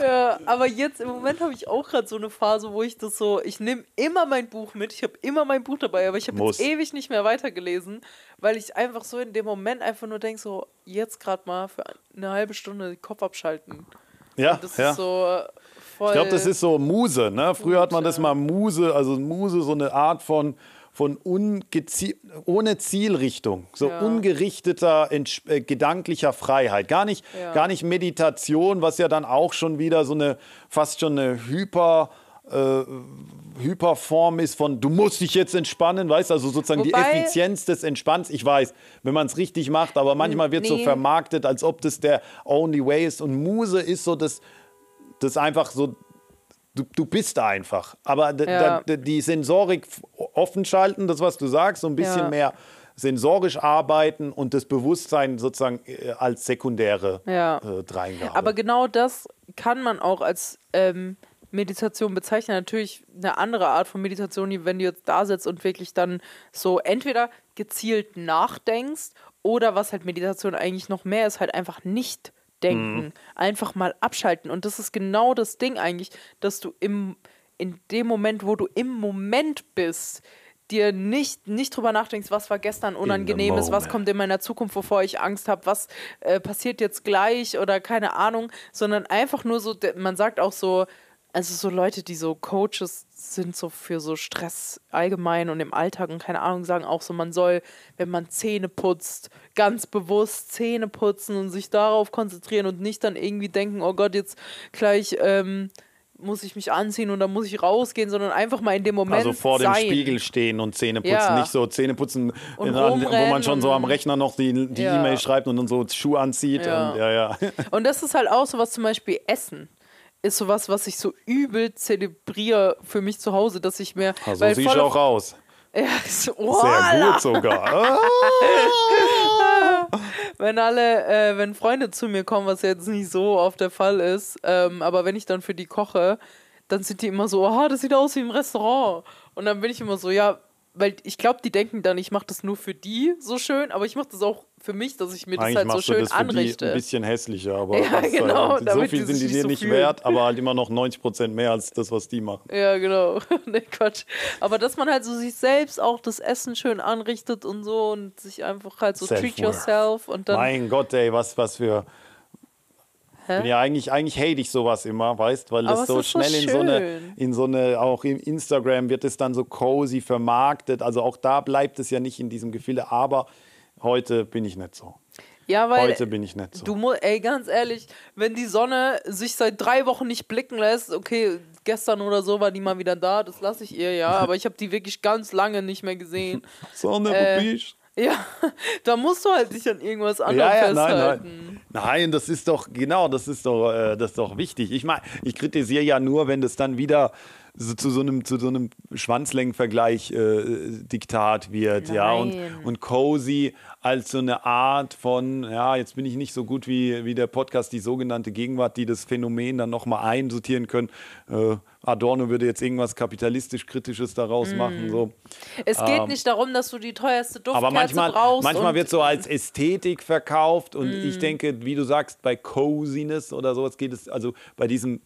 Ja, aber jetzt im Moment habe ich auch gerade so eine Phase, wo ich das so, ich nehme immer mein Buch mit, ich habe immer mein Buch dabei, aber ich habe jetzt ewig nicht mehr weitergelesen, weil ich einfach so in dem Moment einfach nur denke, so jetzt gerade mal für eine halbe Stunde den Kopf abschalten. Ja, Das ja. ist so voll. Ich glaube, das ist so Muse. Ne? Früher hat man das mal Muse, also Muse, so eine Art von, von ohne Zielrichtung, so Ja. ungerichteter äh, gedanklicher Freiheit. Gar nicht, Ja. gar nicht Meditation, was ja dann auch schon wieder so eine fast schon eine Hyper. Äh, Hyperform ist von, du musst dich jetzt entspannen, weißt du, also sozusagen die Wobei- Effizienz des Entspanns. Ich weiß, wenn man es richtig macht, aber manchmal wird so Nee. vermarktet, als ob das der only way ist. Und Muse ist so das, das einfach so, du, du bist einfach. Aber Ja. die Sensorik offen schalten, das, was du sagst, so ein bisschen Ja. mehr sensorisch arbeiten und das Bewusstsein sozusagen äh, als sekundäre Ja. äh, Dreingabe. Aber genau das kann man auch als ähm, Meditation bezeichnen. Natürlich eine andere Art von Meditation, die, wenn du jetzt da sitzt und wirklich dann so entweder gezielt nachdenkst oder was halt Meditation eigentlich noch mehr ist, halt einfach nicht denken, einfach mal abschalten. Und das ist genau das Ding eigentlich, dass du im, in dem Moment, wo du im Moment bist, dir nicht, nicht drüber nachdenkst, was war gestern Unangenehmes, was kommt in meiner Zukunft, wovor ich Angst habe, was äh, passiert jetzt gleich oder keine Ahnung, sondern einfach nur so, man sagt auch so, also so Leute, die so Coaches sind, so für so Stress allgemein und im Alltag und keine Ahnung, sagen auch so, man soll, wenn man Zähne putzt, ganz bewusst Zähne putzen und sich darauf konzentrieren und nicht dann irgendwie denken, oh Gott, jetzt gleich ähm, muss ich mich anziehen und dann muss ich rausgehen, sondern einfach mal in dem Moment also vor dem sein. Spiegel stehen und Zähne putzen, Ja. nicht so Zähne putzen, in, wo man schon so am Rechner noch die die Ja. E-Mail schreibt und dann so Schuh anzieht. Ja. Und, ja, ja. Und das ist halt auch so was zum Beispiel Essen. Ist sowas, was ich so übel zelebriere für mich zu Hause, dass ich mir. Also weil siehst auch aus. Ja, so, Sehr gut sogar. Ah. Wenn alle, äh, wenn Freunde zu mir kommen, was jetzt nicht so oft der Fall ist, ähm, aber wenn ich dann für die koche, dann sind die immer so, aha, das sieht aus wie im Restaurant. Und dann bin ich immer so, ja, weil ich glaube, die denken dann, ich mache das nur für die so schön, aber ich mache das auch für mich, dass ich mir das Eigentlich halt so machst du schön das für die ein anrichte. bisschen hässlicher, aber Ja, äh, genau, so damit viel sind die dir so nicht fühlen. wert, aber halt immer noch 90 Prozent mehr als das, was die machen. Ja, genau. nee, Quatsch. Aber dass man halt so sich selbst auch das Essen schön anrichtet und so und sich einfach halt so treat yourself und dann. Mein Gott, ey, was, was für. Hä? Bin ja eigentlich, eigentlich hate ich sowas immer, weißt, weil das so ist so schnell in so eine, schön. in so eine, auch im Instagram wird es dann so cozy vermarktet. Also auch da bleibt es ja nicht in diesem Gefilde, aber heute bin ich nicht so. ja, weil Heute bin ich nicht so. du musst, ey, ganz ehrlich, wenn die Sonne sich seit drei Wochen nicht blicken lässt, okay, gestern oder so war die mal wieder da, das lasse ich ihr ja, aber ich habe die wirklich ganz lange nicht mehr gesehen. Sonne, Äh, Ja, da musst du halt dich an irgendwas anderem Ja, ja, nein, festhalten. nein. Nein, das ist doch, genau, das ist doch, äh, das ist doch wichtig. Ich meine, ich kritisiere ja nur, wenn das dann wieder so, zu so einem, zu so einem Schwanzlängenvergleich äh, Diktat wird, ja, und, und cozy als so eine Art von, ja, jetzt bin ich nicht so gut wie, wie der Podcast, die sogenannte Gegenwart, die das Phänomen dann nochmal einsortieren können. Äh, Adorno würde jetzt irgendwas kapitalistisch-kritisches daraus machen, so. Es geht nicht darum, dass du die teuerste Duftkerze Aber manchmal, brauchst. manchmal wird so als Ästhetik verkauft und Mm. ich denke, wie du sagst, bei Coziness oder sowas geht es, also bei diesem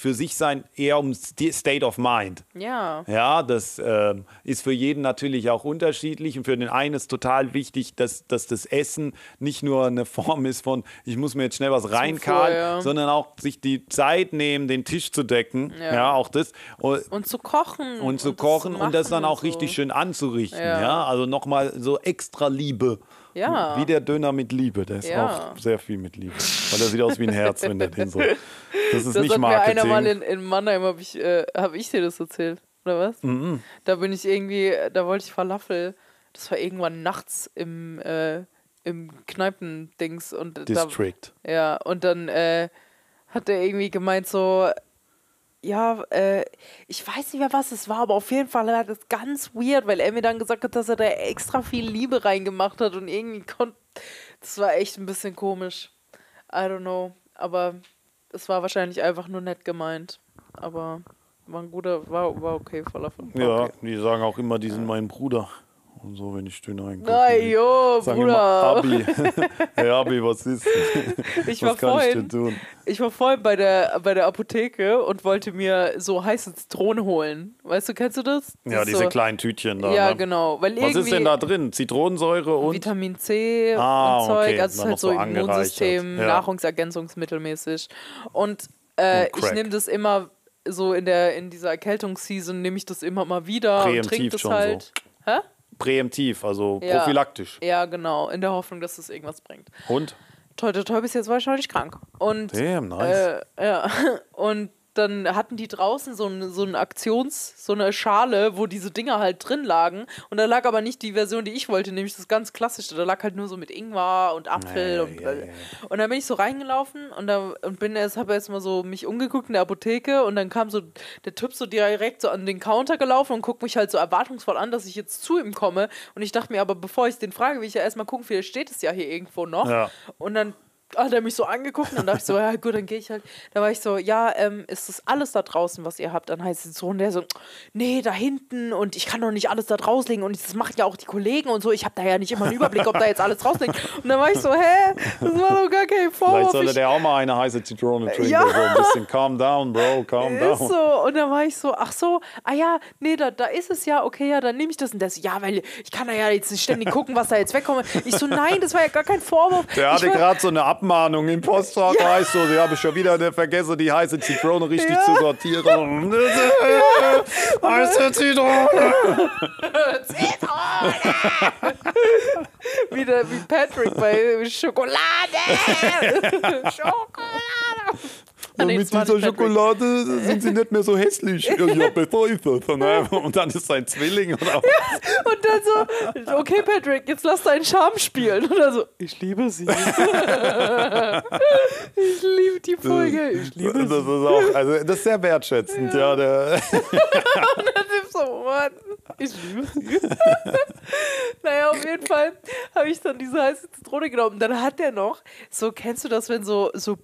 für sich sein eher um St- State of Mind. Ja. Ja, das ähm, ist für jeden natürlich auch unterschiedlich und für den einen ist total wichtig, dass, dass das Essen nicht nur eine Form ist von, ich muss mir jetzt schnell was reinkarren, ja. sondern auch sich die Zeit nehmen, den Tisch zu decken. Ja, Ja. auch das. Und, Und zu kochen. und zu das kochen und das dann auch und so. richtig schön anzurichten. Ja, Ja. also nochmal so extra Liebe. Ja. Wie der Döner mit Liebe. Der ist Ja. auch sehr viel mit Liebe. Weil der sieht aus wie ein Herz, wenn der den so. Das ist Das nicht hat mir Marketing. einer mal in, in Mannheim, habe ich, äh, hab ich dir das erzählt, oder was? Mhm. Da bin ich irgendwie, da wollte ich Falafel. Das war irgendwann nachts im, äh, im Kneipendings. Und da, District. ja, und dann äh, hat er irgendwie gemeint so, ja, äh, ich weiß nicht mehr, was es war, aber auf jeden Fall war das ganz weird, weil er mir dann gesagt hat, dass er da extra viel Liebe reingemacht hat und irgendwie konnte, das war echt ein bisschen komisch. I don't know, aber es war wahrscheinlich einfach nur nett gemeint, aber war ein guter, war, war okay, Falafel. War Ja, okay. die sagen auch immer, die sind mein Bruder. Und so, wenn ich einkaufe. Nein, die jo, sagen immer, Bruder. Abi. hey, Abi, was ist? Ich was war kann ich vorhin, denn tun? Ich war vorhin bei der, bei der Apotheke und wollte mir so heiße Zitronen holen. Weißt du, kennst du das? das Ja, diese so, kleinen Tütchen da. Ja, ne? genau. Weil Was ist denn da drin? Zitronensäure und. Vitamin C Ah, und Zeug. okay, Also es ist halt so so. Immunsystem, Ja. Nahrungsergänzungsmittelmäßig. Und äh, Und ich nehme das immer so in der in dieser Erkältungsseason nehme ich das immer mal wieder und Präemptiv trinke das schon halt. Hä? Präemptiv, also Ja. prophylaktisch. Ja, genau, in der Hoffnung, dass das irgendwas bringt. Und? Toi, toi, toi, bis jetzt war ich noch nicht krank. Und Damn, nice. Äh, ja. Und dann hatten die draußen so eine so ein Aktions, so eine Schale, wo diese Dinger halt drin lagen. Und da lag aber nicht die Version, die ich wollte, nämlich das ganz klassische. Da lag halt nur so mit Ingwer und Apfel Ja, und ja, ja, ja. und dann bin ich so reingelaufen und da und bin erst habe erst mal so mich umgeguckt in der Apotheke und dann kam so der Typ so direkt so an den Counter gelaufen und guckt mich halt so erwartungsvoll an, dass ich jetzt zu ihm komme und ich dachte mir aber bevor ich den frage, will ich ja erstmal gucken, vielleicht steht es ja hier irgendwo noch und dann hat er mich so angeguckt und dann dachte ich so, ja gut, dann gehe ich halt. Da war ich so, ja, ähm, ist das alles da draußen, was ihr habt? Dann heißt es so, und der so, nee, da hinten und ich kann doch nicht alles da drauslegen und das machen ja auch die Kollegen und so. Ich habe da ja nicht immer einen Überblick, ob da jetzt alles rausliegt. Und dann war ich so, hä, das war doch gar kein Vielleicht Vorwurf. sollte Ich, der auch mal eine heiße Zitrone trinken. Ja. So ein bisschen calm down, bro, calm ist down. so. Und dann war ich so, ach so, ah ja, nee, da, da ist es ja, okay, ja, dann nehme ich das. Und der so, ja, weil ich kann da ja jetzt nicht ständig gucken, was da jetzt wegkommt. Ich so, nein, das war ja gar kein Vorwurf. Der hatte gerade so eine Abmahnung im Postfach, Ja. weißt du, ich habe schon wieder vergessen, die heiße Zitrone richtig Ja. zu sortieren. heiße Zitrone. Wieder wie Patrick bei Schokolade. Schokolade. Ah, nee, mit das dieser nicht Patrick. Schokolade sind sie nicht mehr so hässlich. Ja, ja besser ist. Ne? Und dann ist sein Zwilling. Oder? Und dann so, okay, Patrick, jetzt lass deinen Charme spielen. Und dann so, ich liebe sie. ich liebe die Folge. Ich liebe Das sie. ist auch, also das ist sehr wertschätzend, ja. der, Und dann ist so, what? Ich liebe sie. naja, auf jeden Fall habe ich dann diese heiße Zitrone genommen. Dann hat der noch, so, kennst du das, wenn so, so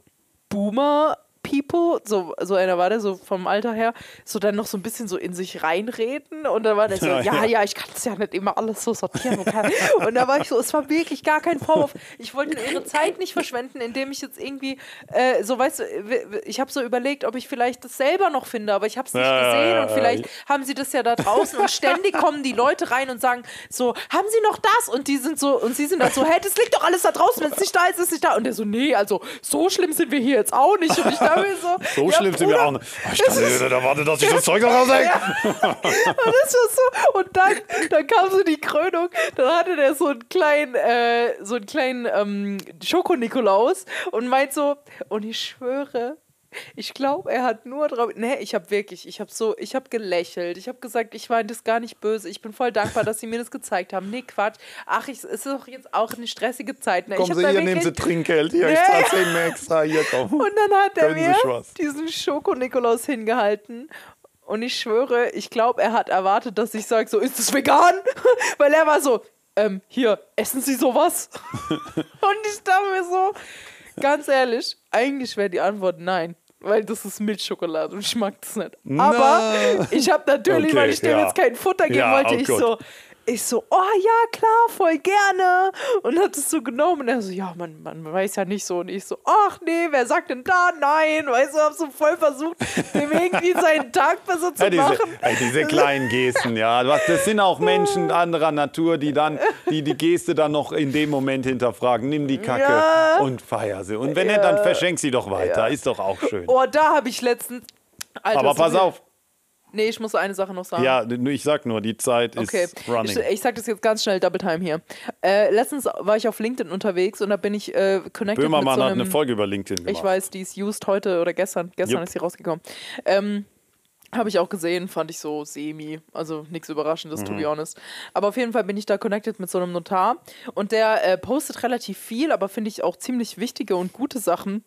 Boomer People, so, so einer war der so vom Alter her, so dann noch so ein bisschen so in sich reinreden und dann war der so, Ja, ja, ja. ich kann das ja nicht immer alles so sortieren. Und, und da war ich so, es war wirklich gar kein Vorwurf. Ich wollte ihre Zeit nicht verschwenden, indem ich jetzt irgendwie, äh, so weißt du, ich habe so überlegt, ob ich vielleicht das selber noch finde, aber ich habe es nicht Ja, gesehen und vielleicht haben sie das ja da draußen und ständig kommen die Leute rein und sagen so, haben sie noch das? Und die sind so, und sie sind dann so, hey, das liegt doch alles da draußen, wenn es nicht da ist, ist es nicht da. Und der so, nee, also so schlimm sind wir hier jetzt auch nicht. Und ich dachte mir so, so ja, schlimm sind wir auch nicht. Oh, Ich kann nicht erwarten, dass ich das Zeug noch raushänge. Und das war so, und dann, dann kam so die Krönung, dann hatte der so einen kleinen, äh, so einen kleinen ähm, Schoko-Nikolaus und meint so, und ich schwöre, ich glaube, er hat nur drauf. Nee, ich habe wirklich, ich habe so, ich habe gelächelt. Ich habe gesagt, ich meine das gar nicht böse. Ich bin voll dankbar, dass sie mir das gezeigt haben. Nee, Quatsch. Ach, ich, es ist doch jetzt auch eine stressige Zeit. Ne? Kommen ich Sie hier, nehmen Sie Trinkgeld. Hier, ich Ja, zahle ja. 10 mehr extra. Hier, komm. Und dann hat er mir diesen Schoko-Nikolaus hingehalten. Und ich schwöre, ich glaube, er hat erwartet, dass ich sage, so, ist es vegan? Weil er war so, ähm, hier, essen Sie sowas? Und ich dachte mir so, ganz ehrlich, eigentlich wäre die Antwort nein. Weil das ist Milchschokolade und ich mag das nicht. Aber ich habe natürlich, Okay, weil ich dem ja. jetzt kein Futter geben Ja, wollte, oh ich Gott. so, Ich so, oh ja, klar, voll gerne. Und hat es so genommen. Und er so, ja, man, man weiß ja nicht so. Und ich so, ach nee, wer sagt denn da nein? Weißt du, hab so voll versucht, dem irgendwie seinen Tag besser zu Ja, diese, machen. ey, diese kleinen Gesten, ja. Das sind auch Menschen anderer Natur, die dann die, die Geste dann noch in dem Moment hinterfragen. Nimm die Kacke Ja. und feier sie. Und wenn nicht, dann verschenk sie doch weiter. Ist doch auch schön. Oh, da habe ich letztens. Alter, Aber pass auf. Nee, ich muss eine Sache noch sagen. Ja, ich sag nur, die Zeit ist Okay, running. ich, ich sag das jetzt ganz schnell, Double Time hier. Äh, letztens war ich auf LinkedIn unterwegs und da bin ich äh, connected Böhmermann mit so hat einem, eine Folge über LinkedIn gemacht. Ich weiß, die ist used heute oder gestern. Gestern Jupp. ist sie rausgekommen. Ähm, habe ich auch gesehen, fand ich so semi, also nichts Überraschendes, to Mhm. be honest. Aber auf jeden Fall bin ich da connected mit so einem Notar und der äh, postet relativ viel, aber finde ich auch ziemlich wichtige und gute Sachen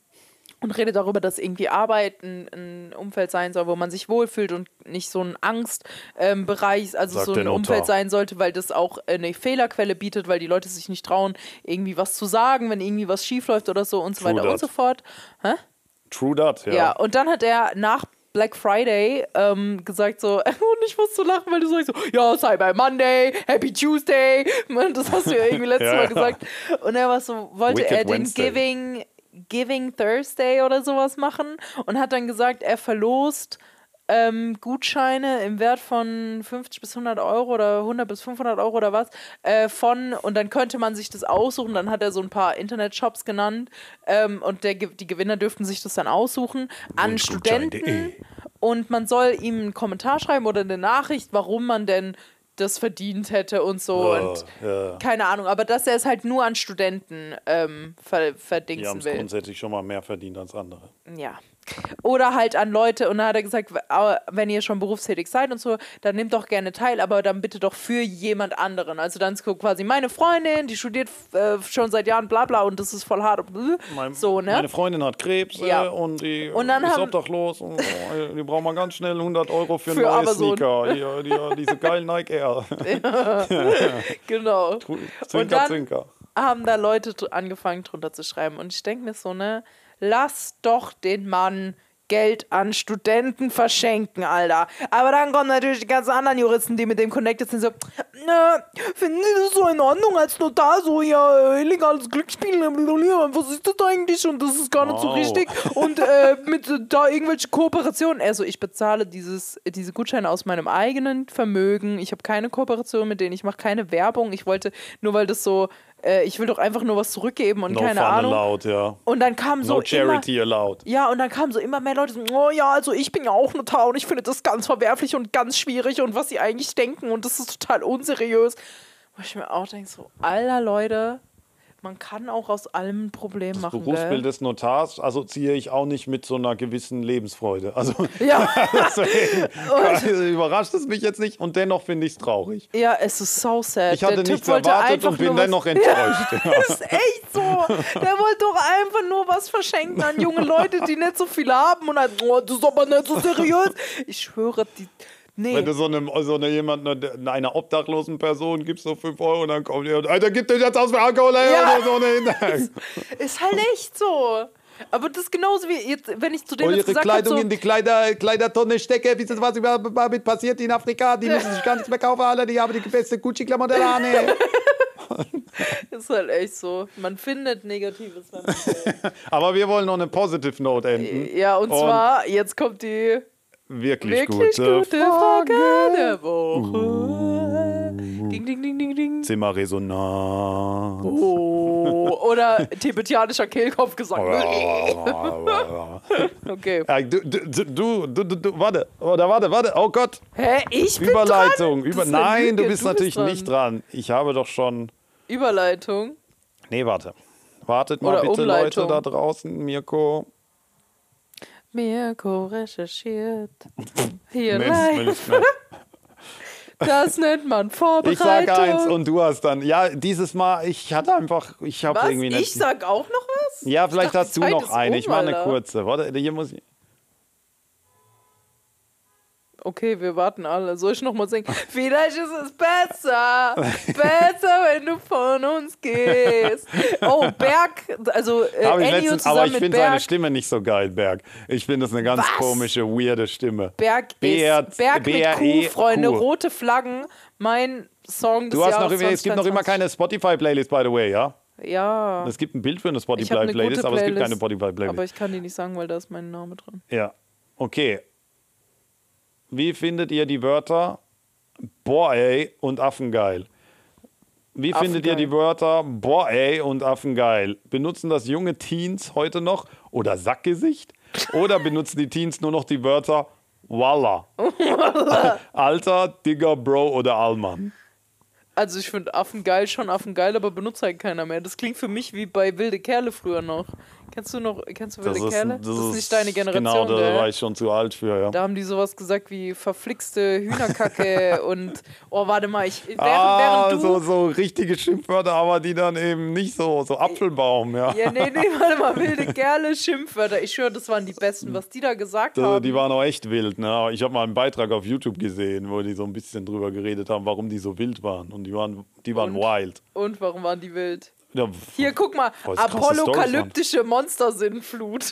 und redet darüber, dass irgendwie Arbeit ein, ein Umfeld sein soll, wo man sich wohlfühlt und nicht so ein Angstbereich, also Sagt so ein. Umfeld sein sollte, weil das auch eine Fehlerquelle bietet, weil die Leute sich nicht trauen, irgendwie was zu sagen, wenn irgendwie was schief läuft oder so und so True weiter und that. so fort. Hä? True that, ja. Ja. und dann hat er nach Black Friday ähm, gesagt so, und ich muss so lachen, weil du sagst so, ja, Cyber Monday, Happy Tuesday, das hast du ja irgendwie letztes Ja, Mal gesagt. Und er war so, wollte Wicked er den Wednesday. Giving, Giving Thursday oder sowas machen und hat dann gesagt, er verlost ähm, Gutscheine im Wert von 50 bis 100 Euro oder 100 bis 500 Euro oder was äh, von und dann könnte man sich das aussuchen. Dann hat er so ein paar Internetshops genannt ähm, und der, die Gewinner dürften sich das dann aussuchen an. Studenten und man soll ihm einen Kommentar schreiben oder eine Nachricht, warum man denn das verdient hätte und so Oh, und ja. keine Ahnung, aber dass er es halt nur an Studenten ähm, ver Die haben verdingsen es will. grundsätzlich schon mal mehr verdient als andere. Ja. Oder halt an Leute, und da hat er gesagt, wenn ihr schon berufstätig seid und so, dann nehmt doch gerne teil, aber dann bitte doch für jemand anderen. Also dann ist quasi meine Freundin, die studiert äh, schon seit Jahren bla bla und das ist voll hart. Mein, so, ne? Meine Freundin hat Krebs Ja. äh, und die Und dann ist haben- obdachlos. Und, oh, die braucht mal ganz schnell 100 Euro für, Für neue. Sneaker. Hier, die, diese geilen Nike Air. Genau. Zwinker, und dann zwinker. haben da Leute angefangen drunter zu schreiben. Und ich denke mir so, ne, lass doch den Mann Geld an Studenten verschenken, Alter. Aber dann kommen natürlich die ganzen anderen Juristen, die mit dem connected sind, so, na, finden Sie das so in Ordnung als Notar, so, ja, illegales Glücksspiel, was ist das eigentlich? Und das ist gar nicht so Wow. richtig. Und äh, mit äh, da irgendwelche Kooperationen. Also ich bezahle dieses, diese Gutscheine aus meinem eigenen Vermögen. Ich habe keine Kooperation mit denen, ich mache keine Werbung. Ich wollte, nur weil das so, äh, ich will doch einfach nur was zurückgeben und No keine fun Ahnung. allowed, ja. Und dann kam so No immer, charity allowed. ja, und dann kamen so immer mehr Leute, so, oh ja, also ich bin ja auch Notar und ich finde das ganz verwerflich und ganz schwierig und was sie eigentlich denken und das ist total unseriös. Wo ich mir auch denke, so, aller Leute, man kann auch aus allem ein Problem machen. Berufsbild Gell? des Notars assoziiere ich auch nicht mit so einer gewissen Lebensfreude. Also Ja. deswegen überrascht es mich jetzt nicht und dennoch finde ich es traurig. ja, es ist so sad. Ich hatte Der nichts erwartet und bin dennoch enttäuscht. Ja. Das ist echt so. Der wollte doch einfach nur was verschenken an junge Leute, die nicht so viel haben und halt, oh, das ist aber nicht so seriös. Ich schwöre, die. Nee. Wenn du so einem so eine jemand einer, obdachlosen Person gibst so 5 Euro und dann kommt die und Alter, gib dir jetzt aus für Alkohol ey, Ja. oder so eine Ist halt echt so. Aber das ist genauso wie jetzt, wenn ich zu dem Und jetzt ihre gesagt Kleidung habe, in so, die Kleider, Kleidertonne stecke. Wisst ihr, was damit passiert in Afrika? Die müssen sich gar nichts mehr kaufen, Alter. Die haben die beste Gucci-Klamotte an. ey. ist halt echt so. Man findet Negatives. Man. Aber wir wollen noch eine Positive Note enden. ja, und, Und zwar, jetzt kommt die Wirklich, wirklich gute, gute Frage der Woche. Ding, ding, ding, ding, ding. Zimmerresonanz. Oh. Oder tibetianischer Kehlkopfgesang. Okay. Du, du, du, du, du, warte, oder warte, warte, oh Gott. Hä? Ich bin Überleitung. dran? Über, nein, du bist natürlich nicht dran. Ich habe doch schon. Überleitung. Nee, warte. Wartet mal Oder bitte, Leute Umleitung. da draußen. Mirko. Mirko recherchiert. Hier Mensch, live. Das nennt man Vorbereitung. Ich sag eins und du hast dann. Ja, dieses Mal, ich hatte einfach. Ich habe irgendwie nicht. Ich sag auch noch was? ja, vielleicht Ich dachte, hast du noch eine. um, Ich mache eine kurze. Warte, hier muss ich. Okay, wir warten alle. Soll ich nochmal singen? Vielleicht ist es besser, besser, wenn du von uns gehst. Oh, Berg, also äh, Hab ich letztens, aber ich finde seine. Stimme nicht so geil, Berg. Ich finde das eine ganz Was? komische, weirde Stimme. Berg BR ist Berg mit BRE Q, Freunde, rote Flaggen, mein Song des Du hast noch, Jahres immer- es gibt noch immer 2022. keine Spotify-Playlist, by the way, ja? Ja, Es gibt ein Bild für eine Spotify-Playlist, aber es gibt keine Playlist, aber Spotify-Playlist. ich kann die nicht sagen, weil da ist mein Name drin. Ja, okay. Wie findet ihr die Wörter Boah ey und Affengeil? Wie findet ihr Affengeil. die Wörter Boah ey und Affengeil? Benutzen das junge Teens heute noch oder Sackgesicht? Oder benutzen die Teens nur noch die Wörter Walla? Alter, Digger, Bro oder Allmann? Also ich finde Affen geil, schon Affen geil, aber benutzt halt keiner mehr. Das klingt für mich wie bei Wilde Kerle früher noch. Kennst du noch, kennst du Wilde Kerle? Das ist, nicht deine Generation, Genau, da war ich schon zu alt für, ja. Da haben die sowas gesagt wie verflixte Hühnerkacke und oh warte mal, ich während, ah, während du so, so richtige Schimpfwörter, aber die dann eben nicht so, so Apfelbaum, ja. ja nee nee warte mal wilde Kerle Schimpfwörter. Ich schwöre, das waren die besten, was die da gesagt Also, haben. die waren auch echt wild. Ne? Ich habe mal einen Beitrag auf YouTube gesehen, wo die so ein bisschen drüber geredet haben, warum die so wild waren. Und die waren, die waren Und? wild. und warum waren die wild? Ja, Hier guck mal, apokalyptische Monstersinnflut.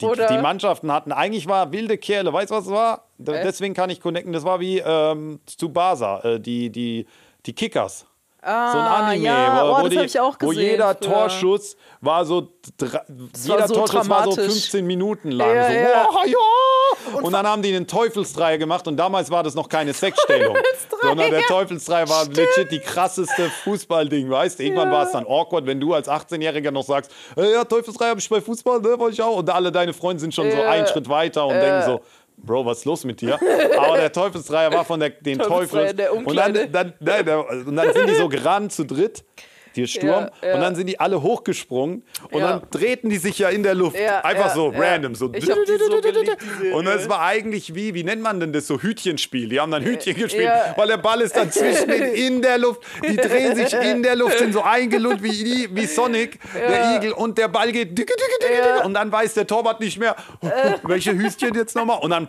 die, die Mannschaften hatten, eigentlich war wilde Kerle, weißt du, was es war? Deswegen kann ich connecten. Das war wie ähm, Tsubasa, äh, die, die, die Kickers. Ah, so ein Anime, ja, wo, oh, wo, die, wo jeder früher. Torschuss war so, dra- war jeder so Torschuss war so dramatisch. 15 Minuten lang. Ja, so, ja. Boah, ja! Und, dann haben die einen Teufelsdreier gemacht und damals war das noch keine Sexstellung, sondern der Teufelsdreier war legit die krasseste Fußballding, weißt du? Irgendwann war es dann awkward, wenn du als 18-Jähriger noch sagst, hey, ja, Teufelsdreier habe ich bei Fußball, ne, wollte ich auch. Und alle deine Freunde sind schon so einen Schritt weiter und denken so, Bro, was ist los mit dir? Aber der Teufelsdreier war von der, den Teufels. der und, dann, dann, nein, und dann sind die so gerannt zu dritt, die Sturm, Ja, ja. und dann sind die alle hochgesprungen und Ja. dann drehten die sich ja in der Luft. Einfach so random. So. Ich hab die so geliebt. Und es war eigentlich wie, wie nennt man denn das so Hütchenspiel? Die haben dann Hütchen gespielt, weil der Ball ist dann zwischen den, in der Luft. Die drehen sich in der Luft, sind so eingelullt wie, wie Sonic, der. Igel, und der Ball geht und dann weiß der Torwart nicht mehr, welche Hütchen jetzt nochmal und dann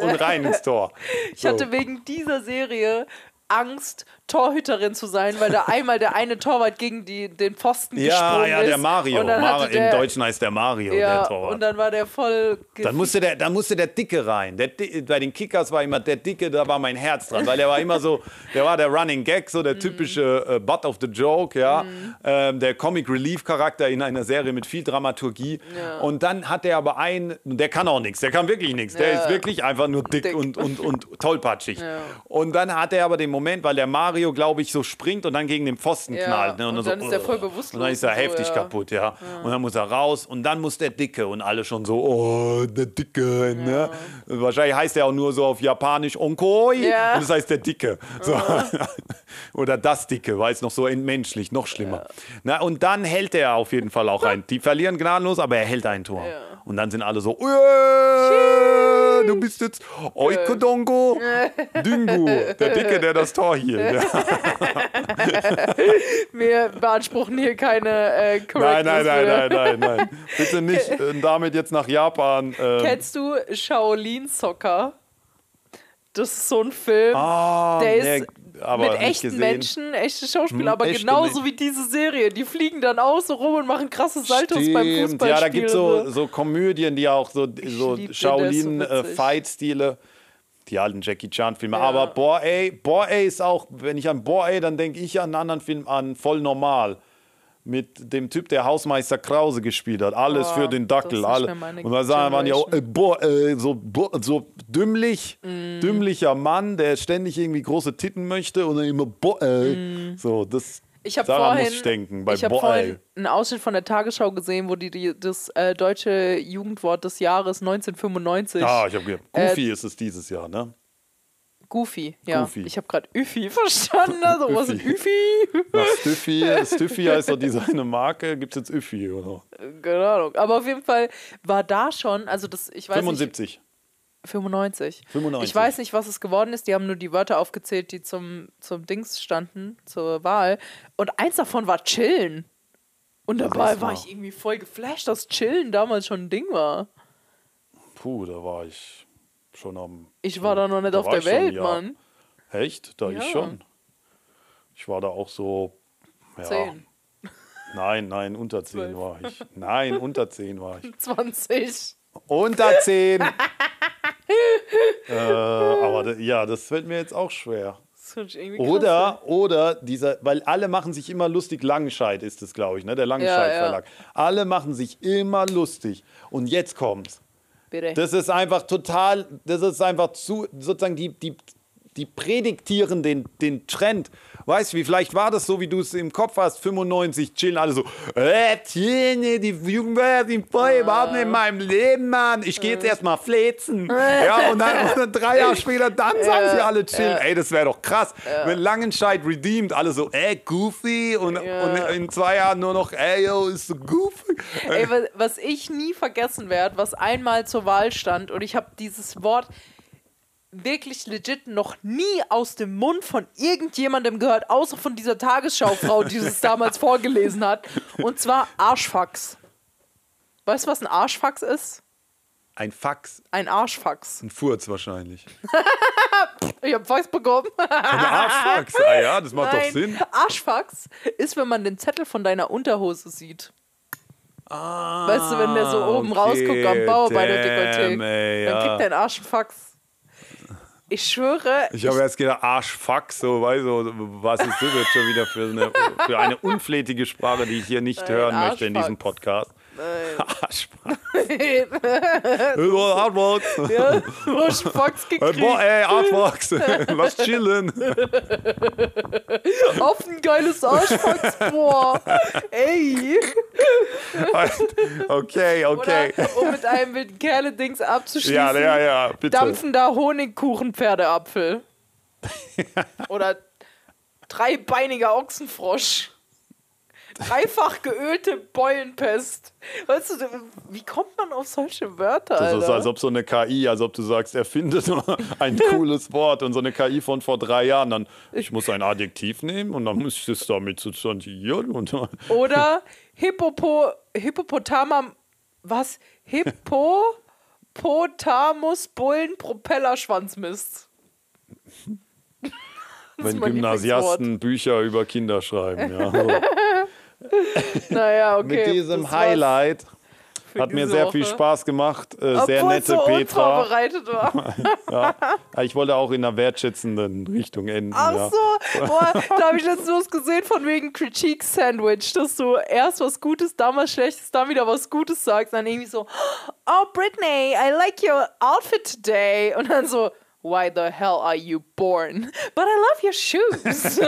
und rein ins Tor. Ich hatte wegen dieser Serie Angst, Torhüterin zu sein, weil da einmal der eine Torwart gegen die, den Pfosten Ja, gesprungen ja, ist. der Mario. Und dann Mar der, Im Deutschen heißt der Mario, ja, der Torwart. und dann war der voll. Dann musste der, dann musste der Dicke rein. Der, bei den Kickers war immer der Dicke, da war mein Herz dran, weil der war immer so, der war der Running Gag, so Mhm. der typische äh, Butt of the Joke, ja. Ähm, der Comic Relief Charakter in einer Serie mit viel Dramaturgie. Ja. Und dann hat er aber einen, der kann auch nichts, der kann wirklich nichts. Der Ja. ist wirklich einfach nur dick, Dick. Und, und, und tollpatschig. Ja. Und dann hat er aber den Moment, weil der Mario, glaube ich, so springt und dann gegen den Pfosten Ja, knallt. Ne? und so, dann ist er voll bewusstlos Und dann ist er und so, heftig ja. kaputt, ja. Und dann muss er raus und dann muss der Dicke und alle schon so, oh, der Dicke, ne? Wahrscheinlich heißt er auch nur so auf Japanisch Onkoi Ja. und das heißt der Dicke. So. Oder das Dicke, weil es noch so entmenschlich, noch schlimmer. Na, und dann hält er auf jeden Fall auch ein. Die verlieren gnadenlos, aber er hält ein Tor. Und dann sind alle so, "Uäh, du bist jetzt Oikodongo Düngu, der Dicke, der das Tor hielt. Wir beanspruchen hier keine äh, Nein, nein, nein, nein, nein, nein. Bitte nicht äh, damit jetzt nach Japan. ähm, Kennst du Shaolin Soccer? Das ist so ein Film. Ah, der ist nee, aber mit echten gesehen. Menschen, echte Schauspieler, Hm, aber echte genauso wie diese Serie. Die fliegen dann auch so rum und machen krasse Saltos beim Stimmt. Fußballspiel. Ja, da gibt es so, so Komödien, die auch so, so. Shaolin-Fight-Stile. Die alten Jackie Chan-Filme. Ja. Aber Boah, ey, Boah, ey ist auch, wenn ich an Boah, ey, dann denke ich an einen anderen Film, an Voll Normal. Mit dem Typ, der Hausmeister Krause gespielt hat. Alles Boah, für den Dackel. Alle. Und da sagen waren ja auch, äh, äh, so, so dümmlich, Mm. dümmlicher Mann, der ständig irgendwie große Titten möchte und dann immer, boah, ey. So, das. Mm. Ich habe vorhin, muss ich denken, bei ich hab vorhin einen Ausschnitt von der Tagesschau gesehen, wo die, die das äh, deutsche Jugendwort des Jahres 1995 Ah, ich habe gehört. Äh, Goofy ist es dieses Jahr, ne? Goofy, ja. Goofy. Ich habe gerade Üffi verstanden. Also, was ist Üffi. Üffi? Nach Stiffy, Stiffy heißt doch diese eine Marke, gibt es jetzt Üffi oder? Keine Ahnung. Aber auf jeden Fall war da schon, also das, ich weiß 75. nicht, 95. 95. Ich weiß nicht, was es geworden ist. Die haben nur die Wörter aufgezählt, die zum, zum Dings standen, zur Wahl. Und eins davon war Chillen. Und dabei war ich irgendwie voll geflasht, dass Chillen damals schon ein Ding war. Puh, da war ich schon am. Ich war da noch nicht da auf der ich schon, Welt, ja. Mann. Echt? Da Ja. ich schon. Ich war da auch so. Ja, Zehn. Nein, nein, unter 10 Zwölf. war ich. Nein, unter 10 war ich. 20. Unter 10! äh, aber ja, das fällt mir jetzt auch schwer. Irgendwie krass, Oder, oder dieser, weil alle machen sich immer lustig, Langenscheid ist es, glaube ich, ne? der Langenscheid Ja, ja. Verlag. Alle machen sich immer lustig. Und jetzt kommt's. Bitte. Das ist einfach total, das ist einfach zu, sozusagen, die, die, die prädiktieren den, den Trend. Weißt du, wie vielleicht war das so, wie du es im Kopf hast, 95 chillen alle so, äh, die Jugendwörter sind voll überhaupt nicht in meinem Leben, Mann. Ich gehe jetzt erstmal flezen. Ja, und dann, und dann drei Jahre später, dann sagen sie alle chillen. Ey, das wäre doch krass. Wenn Langenscheid redeemed, alle so, ey, goofy. Und, und in zwei Jahren nur noch, ey, yo, ist so goofy. Ey, was, was ich nie vergessen werde, was einmal zur Wahl stand und ich habe dieses Wort wirklich legit noch nie aus dem Mund von irgendjemandem gehört, außer von dieser Tagesschaufrau, die es damals vorgelesen hat. Und zwar Arschfax. Weißt du, was ein Arschfax ist? Ein Fax, Ein Arschfax. ein Furz wahrscheinlich. Ich hab Fax bekommen. Ein Arschfax, ah ja, das macht doch Nein, Sinn. Arschfax ist, wenn man den Zettel von deiner Unterhose sieht. Ah, Weißt du, wenn der so oben rausguckt am Bauch bei der damn, Dekolleté, ey, dann ja. kriegt er einen Arschfax. Ich schwöre, Ich habe jetzt gedacht, Arschfax, so, weißt du, was ist das jetzt schon wieder für eine, für eine unflätige Sprache, die ich hier nicht Nein, hören möchte in diesem. Podcast. Nein. Arschfax. Arschfax. ja, Arschfax Hey, boah, gekriegt. ey, Arschfax. Lass chillen. Auf ein geiles Arschfax, boah. Ey. Okay, okay. Oder, um mit einem wilden Kerle-Dings abzuschließen. Ja, ja, ja, bitte. Dampfender Honigkuchen-Pferdeapfel. Oder dreibeiniger Ochsenfrosch. Dreifach geölte Beulenpest. Weißt du, wie kommt man auf solche Wörter, Das Alter? ist, als ob so eine KI, als ob du sagst, erfindet ein cooles Wort und so eine KI von vor drei Jahren, dann, ich muss ein Adjektiv nehmen und dann muss ich das damit substantiieren Oder Hippopo, Hippopotamam, was? Hippopotamus Bullen Propellerschwanzmist. Wenn Gymnasiasten Bücher über Kinder schreiben. Ja. Naja, okay. Mit diesem Highlight hat mir diese sehr Woche. viel Spaß gemacht. Äh, sehr nette so Petra. war. Ja. Ja, Ich wollte auch in einer wertschätzenden Richtung enden. Ach ja. so, boah, da habe ich letztens was gesehen von wegen Critique Sandwich, dass du erst was Gutes, dann was Schlechtes, dann wieder was Gutes sagst, dann irgendwie so, oh Britney, I like your outfit today, und dann so, why the hell are you born? But I love your shoes.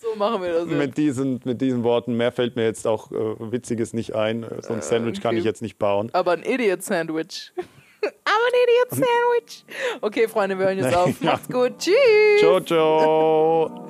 so machen wir das. jetzt. Mit diesen, mit diesen Worten, mehr fällt mir jetzt auch äh, Witziges nicht ein. Äh, So ein Sandwich kann okay. ich jetzt nicht bauen. Aber ein Idiot Sandwich. I'm an Idiot Sandwich. Okay, Freunde, wir hören jetzt auf. Macht's gut. Tschüss. Ciao, ciao.